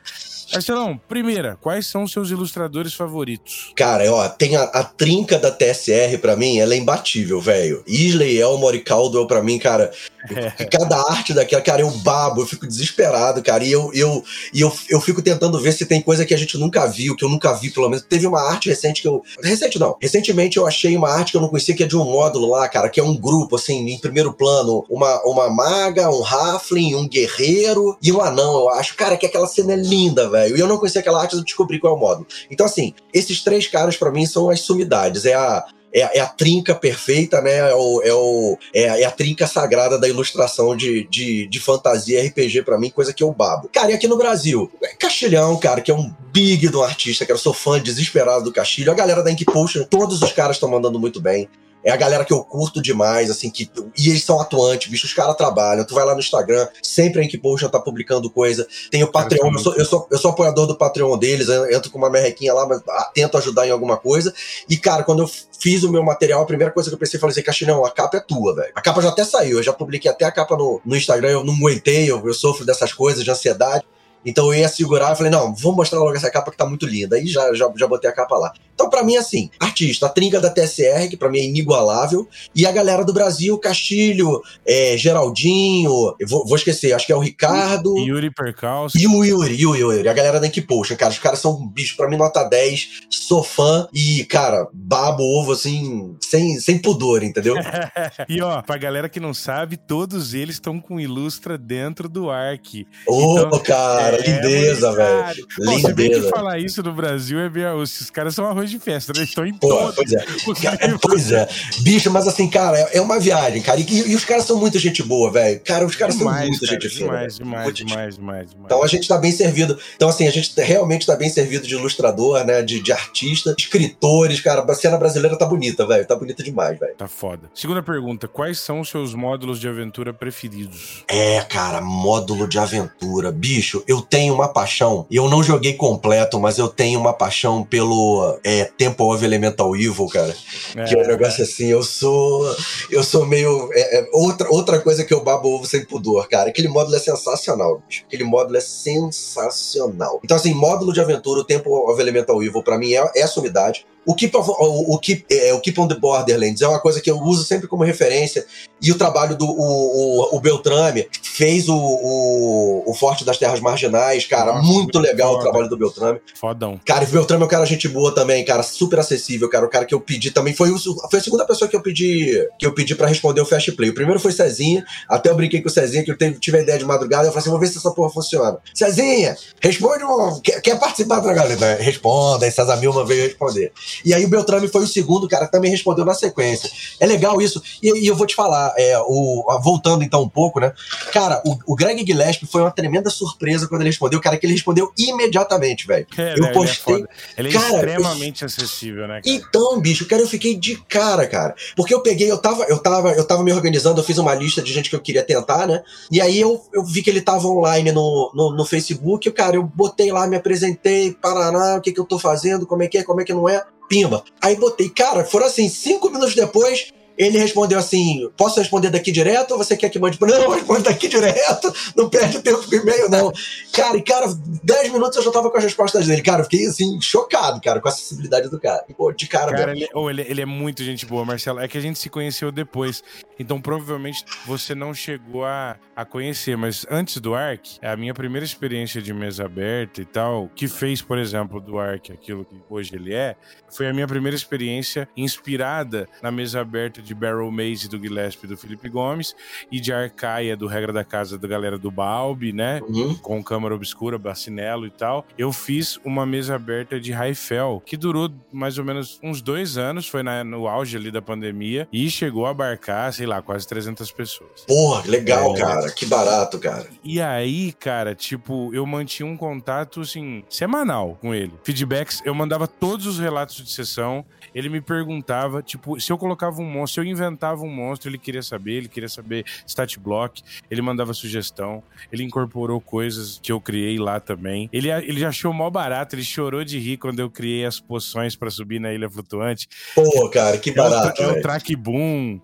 Marcelão, primeira, quais são os seus ilustradores favoritos? Cara, ó, tem a, a trinca da TSR pra mim, ela é imbatível, velho. Isley, Elmore e Caldwell pra mim, cara, é. cada arte daquela, cara, eu babo, eu fico desesperado, cara, e eu, eu, e eu, eu fico tentando ver se tem coisa que a gente nunca viu, que eu nunca vi, pelo menos. Teve uma arte recente que eu... Recente não. Recentemente eu achei uma arte que eu não conhecia, que é de um módulo lá, cara, que é um grupo, assim, em primeiro plano, uma, uma maga, um halfling, um guerreiro e um anão, eu acho. Cara, que aquela cena é linda, velho velho. E eu não conhecia aquela arte, eu descobri qual é o módulo. Então, assim, esses três caras para mim são as sumidades. É a, é, a, é a trinca perfeita, né? É, o, é, o, é, é, a trinca sagrada da ilustração de, de, de fantasia RPG para mim, coisa que eu babo. Cara, e aqui no Brasil? É Castilhão, cara, que é um big do artista, que eu sou fã desesperado do Castilho. A galera da Ink Potion, todos os caras estão mandando muito bem é a galera que eu curto demais, assim, que. E eles são atuantes, bicho, os caras trabalham. Tu vai lá no Instagram, sempre a Inkipotion tá publicando coisa. Tem o Patreon, eu sou, eu sou, eu sou apoiador do Patreon deles, entro com uma merrequinha lá, mas tento ajudar em alguma coisa. E, cara, quando eu fiz o meu material, a primeira coisa que eu pensei, falei assim, Caixinão, a capa é tua, velho. A capa já até saiu, eu já publiquei até a capa no, no Instagram, eu não aguentei, eu, eu sofro dessas coisas de ansiedade. Então eu ia segurar e falei, não, vamos mostrar logo essa capa que tá muito linda. Aí já, já, já botei a capa lá. Então, para mim, assim, artista, a trinca da TSR, que para mim é inigualável, e a galera do Brasil, Castilho, é, Geraldinho, vou, vou, esquecer, acho que é o Ricardo. Yuri Percaus. E o Yuri, Yuri, Yuri, a galera da Potion, cara, os caras são um bicho, pra mim, nota 10, sou fã, e, cara, babo ovo, assim, sem, sem pudor, entendeu? e, ó, pra galera que não sabe, todos eles estão com Ilustra dentro do Ark. Ô, então, cara cara. É, lindeza, velho. Lindeza. Se bem que falar isso no Brasil é bem. Esses caras são arroz de festa, né? Estão em Pô, Pois é. pois é. Bicho, mas assim, cara, é, é uma viagem, cara. E, e, os caras são muita gente boa, velho. Cara, os caras demais, são muita cara, gente fina. Demais, demais, demais, demais, demais, Então a gente tá bem servido. Então, assim, a gente realmente tá bem servido de ilustrador, né? De, de artista, escritores, cara. A cena brasileira tá bonita, velho. Tá bonita demais, velho. Tá foda. Segunda pergunta: quais são os seus módulos de aventura preferidos? É, cara, módulo de aventura. Bicho, eu tenho uma paixão, e eu não joguei completo, mas eu tenho uma paixão pelo é, Temple of Elemental Evil, cara. É. Que é um negócio assim, eu sou. Eu sou meio. É, é, outra, outra coisa que eu babo ovo sem pudor, cara. Aquele módulo é sensacional, bicho. Aquele módulo é sensacional. Então, assim, módulo de aventura, o Temple of Elemental Evil, pra mim, é, é essa unidade. O Keep, of, o, o, Keep, é, o Keep on the Borderlands é uma coisa que eu uso sempre como referência. E o trabalho do o, o, o Beltrame fez o, o, o Forte das Terras Marginais, cara, Nossa, muito legal foda. o trabalho do Beltrame. Fodão. Cara, o Beltrame é um cara gente boa também, cara, super acessível, cara, o cara que eu pedi também foi, o, foi a segunda pessoa que eu pedi que eu pedi para responder o Fast Play. O primeiro foi Cezinha, até eu brinquei com o Cezinha que eu tive, tive a ideia de madrugada, eu falei assim, vou ver se essa porra funciona. Cezinha, responde um, quer, quer participar da galera? Responda, aí César Milma veio responder. E aí o Beltrame foi o segundo cara que também respondeu na sequência. É legal isso, e, e eu vou te falar, é, o, voltando então um pouco, né, cara, o, o Greg Gillespie foi uma tremenda surpresa quando ele respondeu, cara, que ele respondeu imediatamente, velho. É, eu postei. Ele é, ele é cara, extremamente eu... acessível, né? Cara? Então, bicho, cara, eu fiquei de cara, cara. Porque eu peguei, eu tava, eu tava, eu tava me organizando, eu fiz uma lista de gente que eu queria tentar, né? E aí eu, eu vi que ele tava online no, no, no Facebook, cara, eu botei lá, me apresentei, Paraná, o que que eu tô fazendo, como é que é, como é que não é. Pimba. Aí botei, cara, foram assim, cinco minutos depois, ele respondeu assim: posso responder daqui direto ou você quer que mande? Não, responde daqui direto, não perde tempo com e-mail, não. Cara, e cara, 10 minutos eu já tava com as respostas dele. Cara, eu fiquei assim, chocado, cara, com a acessibilidade do cara. Pô, de cara, cara ele, oh, ele, ele, é muito gente boa, Marcelo. É que a gente se conheceu depois. Então provavelmente você não chegou a, a conhecer, mas antes do Ark, a minha primeira experiência de mesa aberta e tal, que fez, por exemplo, do Ark aquilo que hoje ele é, foi a minha primeira experiência inspirada na mesa aberta de Barrel Maze do Gillespie do Felipe Gomes e de Arcaia do Regra da Casa da galera do Balbi, né? Uhum. Com câmera obscura, bacinelo e tal. Eu fiz uma mesa aberta de Raifel, que durou mais ou menos uns dois anos, foi na, no auge ali da pandemia e chegou a abarcar, sei lá, quase 300 pessoas. Porra, legal, é, cara. Que barato, cara. E aí, cara, tipo, eu mantinha um contato, assim, semanal com ele. Feedbacks, eu mandava todos os relatos de sessão, ele me perguntava, tipo, se eu colocava um monstro, se eu inventava um monstro, ele queria saber, ele queria saber stat block, ele mandava sugestão, ele incorporou coisas que eu criei lá também. Ele, ele achou mó barato, ele chorou de rir quando eu criei as poções para subir na ilha flutuante. Pô, cara, que barato. É o, é o track boom,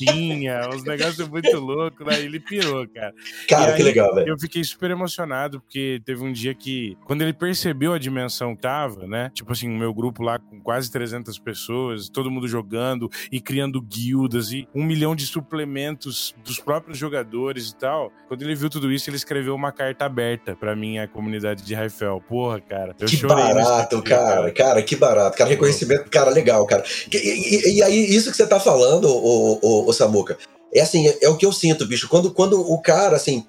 baratinha, uns negócios muito loucos, né? Ele pirou, cara. Cara, que legal, velho. Eu fiquei super emocionado, porque teve um dia que, quando ele percebeu a dimensão que tava, né? Tipo assim, o meu grupo lá com quase 300 pessoas, todo mundo jogando e criando guildas e um milhão de suplementos dos próprios jogadores e tal. Quando ele viu tudo isso, ele escreveu uma carta aberta para minha comunidade de Raifel. Porra, cara. Eu que barato, dia, cara. cara. Cara, que barato. Cara, reconhecimento, cara, legal, cara. E, e, e aí, isso que você tá falando, o, o, o Samuca, é assim, é, é, o que eu sinto, bicho. Quando, quando o cara, assim,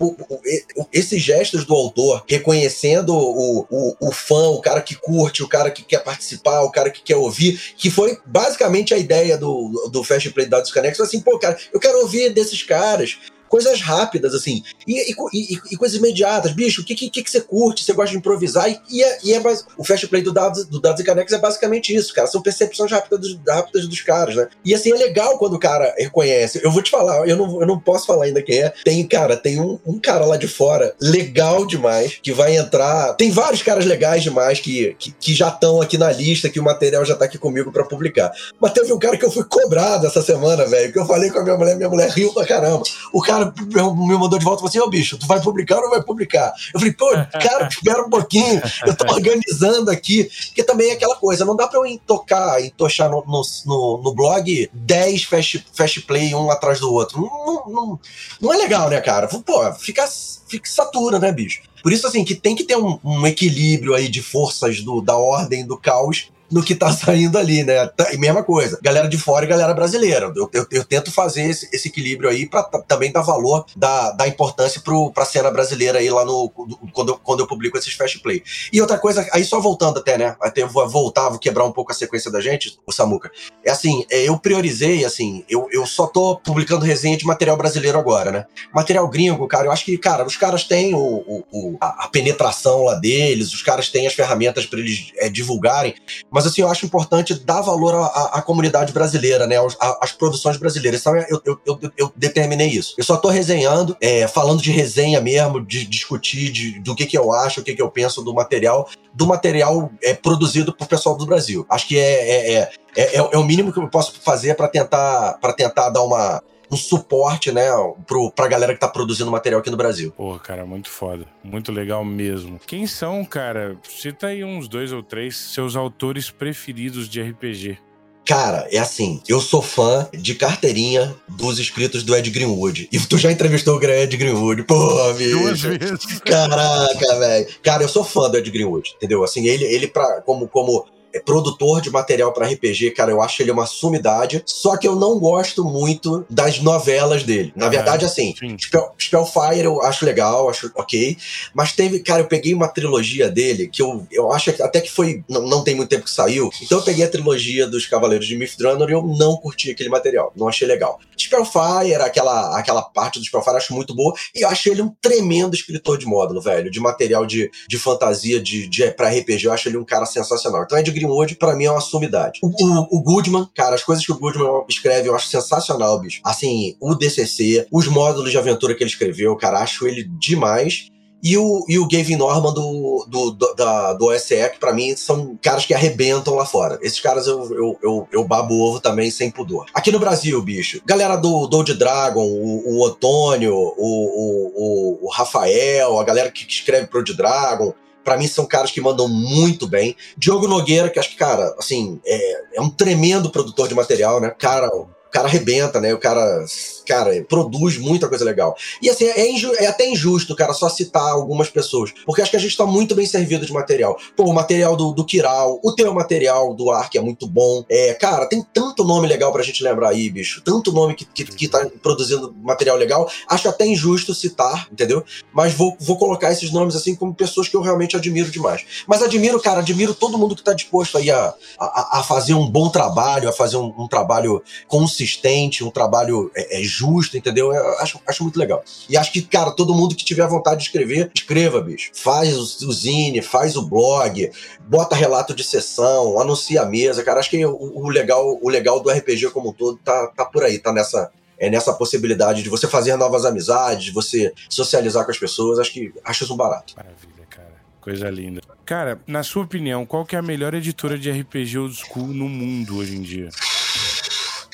esses gestos do autor, reconhecendo o, o, o fã, o cara que curte, o cara que quer participar, o cara que quer ouvir, que foi basicamente a ideia do, do Fast Play Dados Connect, assim, pô, cara, eu quero ouvir desses caras, coisas rápidas, assim, e, e, e, e coisas imediatas. Bicho, o que, que, que você curte? Você gosta de improvisar? E, é, é o fast play do Dados, do Dados e Canecas é basicamente isso, cara. São percepções rápidas dos, rápidas dos caras, né? E assim, é legal quando o cara reconhece. Eu vou te falar, eu não, eu não posso falar ainda quem é. Tem, cara, tem um, um cara lá de fora, legal demais, que vai entrar. Tem vários caras legais demais que, que, que já estão aqui na lista, que o material já tá aqui comigo para publicar. Mas teve um cara que eu fui cobrado essa semana, velho, que eu falei com a minha mulher, minha mulher riu pra caramba. O cara cara me mandou de volta e falou assim: Ô bicho, tu vai publicar ou não vai publicar? Eu falei, pô, cara, espera um pouquinho, eu tô organizando aqui. Porque também é aquela coisa, não dá pra eu tocar, entochar no, no, no, no blog 10 fast, fast play um atrás do outro. Não, não, não é legal, né, cara? Pô, fica, fica satura, né, bicho? Por isso, assim, que tem que ter um, um equilíbrio aí de forças do, da ordem do caos no que tá saindo ali, né? Tá, e mesma coisa, galera de fora e galera brasileira. Eu, eu, eu tento fazer esse, esse, equilíbrio aí para também dar valor, da, da importância pro, pra cena brasileira aí lá no. Quando eu, quando eu publico esses fast play. E outra coisa, aí só voltando até, né? Até eu vou voltar, vou quebrar um pouco a sequência da gente, o Samuca. É assim, é, eu priorizei, assim, eu, eu só tô publicando resenha de material brasileiro agora, né? Material gringo, cara, eu acho que, cara, os caras têm o, o, o a, penetração lá deles, os caras têm as ferramentas para eles é, divulgarem, mas mas assim, eu acho importante dar valor à, à comunidade brasileira, né? Às, produções brasileiras. Então eu, eu, eu, eu, determinei isso. Eu só tô resenhando, é, falando de resenha mesmo, de discutir de, do que, que eu acho, o que, que eu penso do material, do material é, produzido por pessoal do Brasil. Acho que é, é, é, é, é o mínimo que eu posso fazer para tentar, tentar dar uma um suporte, né, pro, pra galera que tá produzindo material aqui no Brasil. Pô, cara, muito foda. Muito legal mesmo. Quem são, cara? Cita aí uns dois ou três seus autores preferidos de RPG. Cara, é assim, eu sou fã de carteirinha dos escritos do Ed Greenwood. E tu já entrevistou o Ed Greenwood. Duas vezes. Caraca, velho. Cara, eu sou fã do Ed Greenwood, entendeu? Assim, ele, ele pra, como, como é produtor de material para RPG, cara, eu acho ele uma sumidade. Só que eu não gosto muito das novelas dele. Na verdade, assim, Spell, Spellfire eu acho legal, acho ok. Mas teve, cara, eu peguei uma trilogia dele que eu, eu acho que até que foi. Não, não tem muito tempo que saiu. Então eu peguei a trilogia dos Cavaleiros de Mithril e eu não curti aquele material. Não achei legal. Spellfire, aquela, aquela parte do Spellfire, eu acho muito boa. E eu acho ele um tremendo escritor de módulo, velho. De material de, de fantasia, de, de pra RPG. Eu acho ele um cara sensacional. Então é de Greenwood, para mim, é uma sumidade. O, o, o, Goodman, cara, as coisas que o Goodman escreve eu acho sensacional, bicho. Assim, o DCC, os módulos de aventura que ele escreveu, cara, acho ele demais. E o, e o Gavin Norman do, do, do, da, do OSE, que pra mim são caras que arrebentam lá fora. Esses caras eu, eu, eu, eu babo ovo também sem pudor. Aqui no Brasil, bicho, galera do Dold Dragon, o, o Otônio, o, o, o, Rafael, a galera que escreve pro Old Dragon, para mim são caras que mandam muito bem. Diogo Nogueira, que acho que, cara, assim, é, é um tremendo produtor de material, né? Cara, o cara arrebenta, né? O cara cara, produz muita coisa legal. E assim, é, é, até injusto, cara, só citar algumas pessoas, porque acho que a gente tá muito bem servido de material. Pô, o material do, do Kiral, o teu material do Ark é muito bom. É, cara, tem tanto nome legal pra gente lembrar aí, bicho. Tanto nome que, que, que tá produzindo material legal. Acho até injusto citar, entendeu? Mas vou, vou colocar esses nomes assim como pessoas que eu realmente admiro demais. Mas admiro, cara, admiro todo mundo que tá disposto aí a, a, a fazer um bom trabalho, a fazer um, um trabalho consistente, um trabalho é, é justa, entendeu? Eu acho, acho muito legal. E acho que, cara, todo mundo que tiver vontade de escrever, escreva, bicho. Faz o, o zine, faz o blog, bota relato de sessão, anuncia a mesa, cara. Acho que o, o legal, o legal do RPG como um todo tá, tá por aí, tá nessa, é nessa possibilidade de você fazer novas amizades, de você socializar com as pessoas. Acho que acho isso um barato. Maravilha, cara. Coisa linda. Cara, na sua opinião, qual que é a melhor editora de RPG old school no mundo hoje em dia?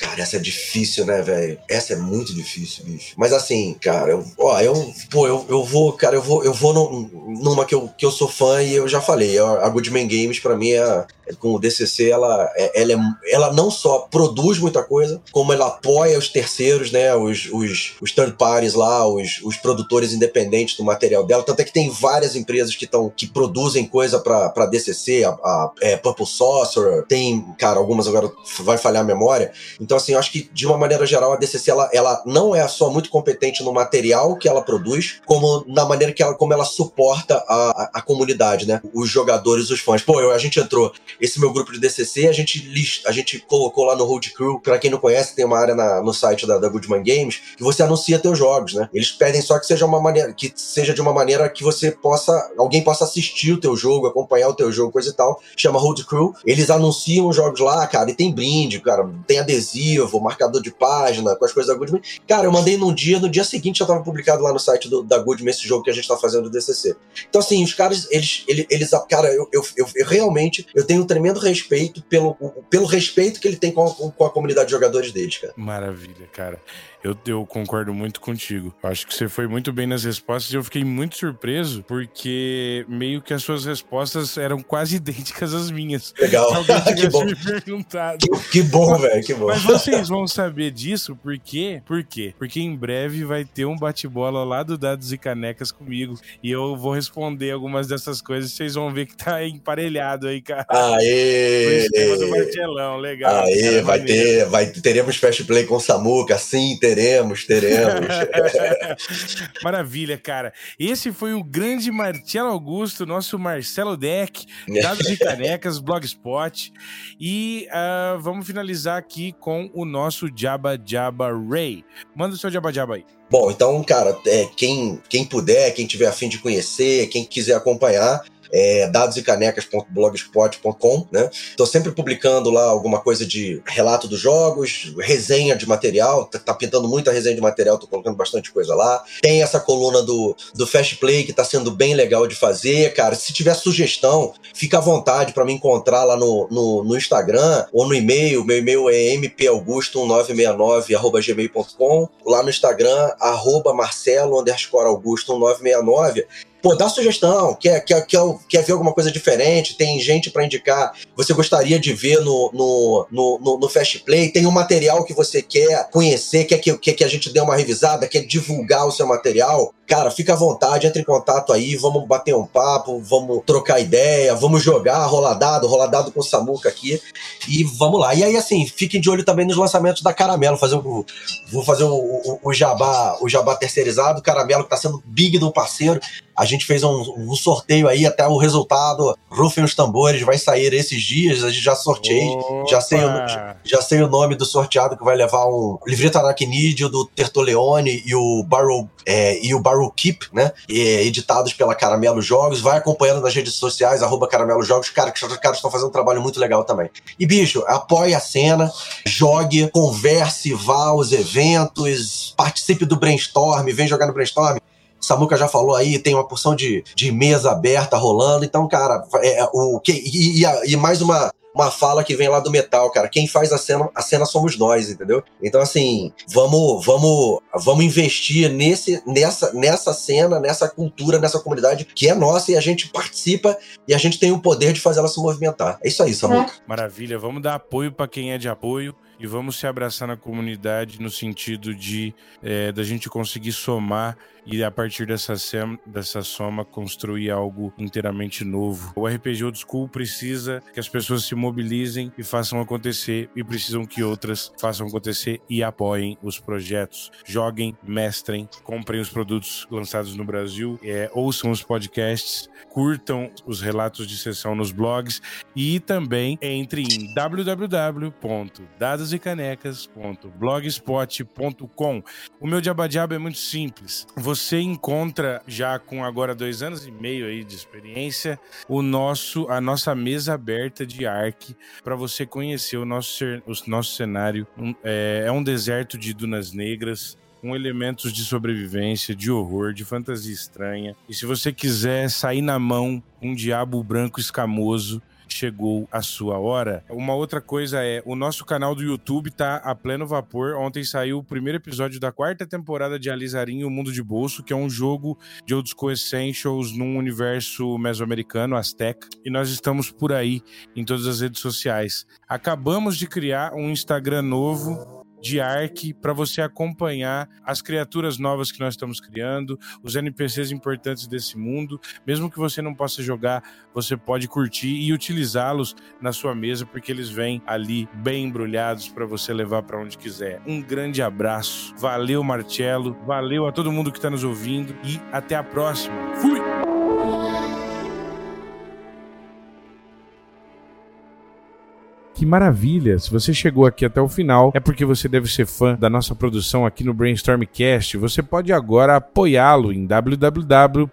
Cara, essa é difícil, né, velho? Essa é muito difícil, bicho. Mas assim, cara, eu, ó, eu, pô, eu, eu vou, cara, eu vou, eu vou numa que eu, que eu sou fã e eu já falei, a Goodman Games para mim é, com o DCC, ela, é, ela, é, ela não só produz muita coisa, como ela apoia os terceiros, né, os, os, os third parties lá, os, os produtores independentes do material dela. Tanto é que tem várias empresas que estão que produzem coisa para DCC, a, a é, Purple Saucer, tem, cara, algumas agora vai falhar a memória. Então, assim, eu acho que de uma maneira geral a DCC ela, ela não é só muito competente no material que ela produz, como na maneira que ela, como ela suporta a, a, a comunidade, né? Os jogadores, os fãs. Pô, eu, a gente entrou esse meu grupo de DCC, a gente list, a gente colocou lá no Road Crew, para quem não conhece, tem uma área na, no site da, da Goodman Games que você anuncia teus jogos, né? Eles pedem só que seja uma maneira que seja de uma maneira que você possa alguém possa assistir o teu jogo, acompanhar o teu jogo, coisa e tal. Chama Road Crew. Eles anunciam os jogos lá, cara, e tem brinde, cara, tem adesivo, marcador de página, com as coisas da Goodman. Cara, eu mandei num dia, no dia seguinte já tava publicado lá no site do, da Goodman esse jogo que a gente tá fazendo do DCC. Então assim, os caras, eles, eles, eles cara, eu, eu, eu, eu realmente, eu tenho tremendo respeito pelo, pelo respeito que ele tem com com a comunidade de jogadores deles, cara. Maravilha, cara. Eu, eu concordo muito contigo. Acho que você foi muito bem nas respostas e eu fiquei muito surpreso porque meio que as suas respostas eram quase idênticas às minhas. Legal. que bom. me perguntado. Que, que bom, velho, que bom. Mas vocês vão saber disso por quê? Por quê? Porque em breve vai ter um bate-bola lá do Dados e Canecas comigo e eu vou responder algumas dessas coisas. Vocês vão ver que tá emparelhado aí, cara. Aê! do Martelão, legal. Aê, cara, vai maneiro. ter, vai, teremos fast play com o Samuca, sim, teremos, teremos. Maravilha, cara. Esse foi o grande Marcelo Augusto, nosso Marcelo Deck, Dados e Canecas, Blogspot. E uh, vamos finalizar aqui com o nosso Jabba Jabba Ray. Manda o seu Jabba Jabba aí. Bom, então, cara, é, quem, quem puder, quem tiver afim de conhecer, quem quiser acompanhar, é dadosecanecas.blogspot.com, né? Tô sempre publicando lá alguma coisa de relato dos jogos, resenha de material, tá, tá, pintando muita resenha de material, tô colocando bastante coisa lá. Tem essa coluna do, do Fast Play que tá sendo bem legal de fazer, cara. Se tiver sugestão, fica à vontade para me encontrar lá no, no, no, Instagram ou no e-mail. Meu e-mail é mpaugusto1969@gmail.com. Lá no Instagram, arroba marcelo underscore augusto 1969 pô, dá sugestão, quer, quer, quer, quer ver alguma coisa diferente, tem gente para indicar, você gostaria de ver no, no, no, no, no Fast Play, tem um material que você quer conhecer, quer que, quer que a gente dê uma revisada, quer divulgar o seu material, cara, fica à vontade, entre em contato aí, vamos bater um papo, vamos trocar ideia, vamos jogar roladado, roladado com o Samuca aqui. E vamos lá. E aí, assim, fiquem de olho também nos lançamentos da Caramelo, fazer o, vou fazer o, o, o jabá, o jabá terceirizado, Caramelo que tá sendo big do parceiro. A gente fez um, um, sorteio aí, até o resultado, rufem os tambores, vai sair esses dias, a gente já sorteei, já sei, o, já sei o nome do sorteado que vai levar um livreto aracnídeo do Tertoleone e o Barrow, é, e o Barrow Keep, né, é, editados pela Caramelo Jogos, vai acompanhando nas redes sociais, arroba Caramelo Jogos, cara, que os caras estão fazendo um trabalho muito legal também. E bicho, apoie a cena, jogue, converse, vá aos eventos, participe do brainstorm, vem jogar no brainstorm, Samuca já falou aí, tem uma porção de, de mesa aberta rolando. Então, cara, é, o que e, e, e, mais uma, uma fala que vem lá do metal, cara. Quem faz a cena, a cena somos nós, entendeu? Então, assim, vamos, vamos, vamos investir nesse, nessa, nessa cena, nessa cultura, nessa comunidade que é nossa e a gente participa e a gente tem o poder de fazer ela se movimentar. É isso aí, Samuca. É. Maravilha. Vamos dar apoio para quem é de apoio e vamos se abraçar na comunidade no sentido de é, da gente conseguir somar e a partir dessa, dessa soma construir algo inteiramente novo. O RPG Old School precisa que as pessoas se mobilizem e façam acontecer e precisam que outras façam acontecer e apoiem os projetos. Joguem, mestrem, comprem os produtos lançados no Brasil, é, ouçam os podcasts, curtam os relatos de sessão nos blogs e também entre em www.dadosecanecas.blogspot.com. O meu diabadiabo é muito simples. Você encontra já com agora dois anos e meio aí de experiência o nosso a nossa mesa aberta de Ark para você conhecer o nosso o nosso cenário é, é um deserto de dunas negras com elementos de sobrevivência, de horror, de fantasia estranha. E se você quiser sair na mão um diabo branco escamoso, chegou a sua hora. Uma outra coisa é, o nosso canal do YouTube tá a pleno vapor. Ontem saiu o primeiro episódio da quarta temporada de Alizarinho, o Mundo de Bolso, que é um jogo de Old School Essentials num universo mesoamericano, azteca. E nós estamos por aí em todas as redes sociais. Acabamos de criar um Instagram novo de Ark para você acompanhar as criaturas novas que nós estamos criando, os NPCs importantes desse mundo. Mesmo que você não possa jogar, você pode curtir e utilizá-los na sua mesa, porque eles vêm ali bem embrulhados para você levar para onde quiser. Um grande abraço, valeu Marcelo, valeu a todo mundo que está nos ouvindo e até a próxima. Fui! Que maravilha! Se você chegou aqui até o final, é porque você deve ser fã da nossa produção aqui no Brainstormcast. Você pode agora apoiá-lo em www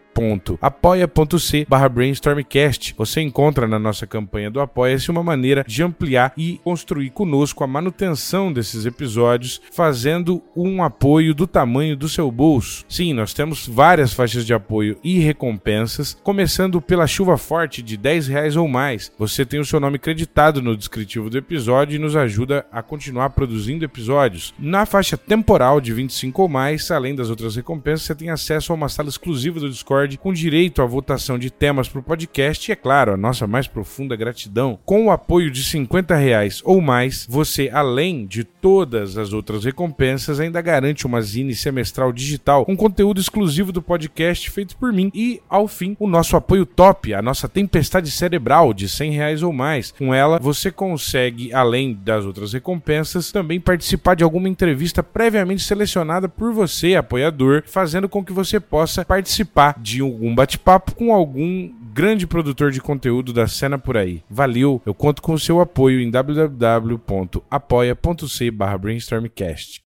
apoia.c barra brainstormcast. Você encontra na nossa campanha do Apoia-se uma maneira de ampliar e construir conosco a manutenção desses episódios, fazendo um apoio do tamanho do seu bolso. Sim, nós temos várias faixas de apoio e recompensas, começando pela chuva forte de 10 reais ou mais. Você tem o seu nome creditado no descritivo do episódio e nos ajuda a continuar produzindo episódios. Na faixa temporal de 25 ou mais, além das outras recompensas, você tem acesso a uma sala exclusiva do Discord Com direito à votação de temas para o podcast e, é claro, a nossa mais profunda gratidão. Com o apoio de 50 reais ou mais, você, além de todas as outras recompensas, ainda garante uma zine semestral digital com conteúdo exclusivo do podcast feito por mim e, ao fim, o nosso apoio top, a nossa tempestade cerebral de 100 reais ou mais. Com ela, você consegue, além das outras recompensas, também participar de alguma entrevista previamente selecionada por você, apoiador, fazendo com que você possa participar de de algum bate-papo com algum grande produtor de conteúdo da cena por aí. Valeu, eu conto com o seu apoio em www.apoia.c/brainstormcast.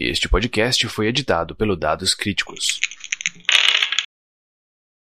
Este podcast foi editado pelo Dados Críticos.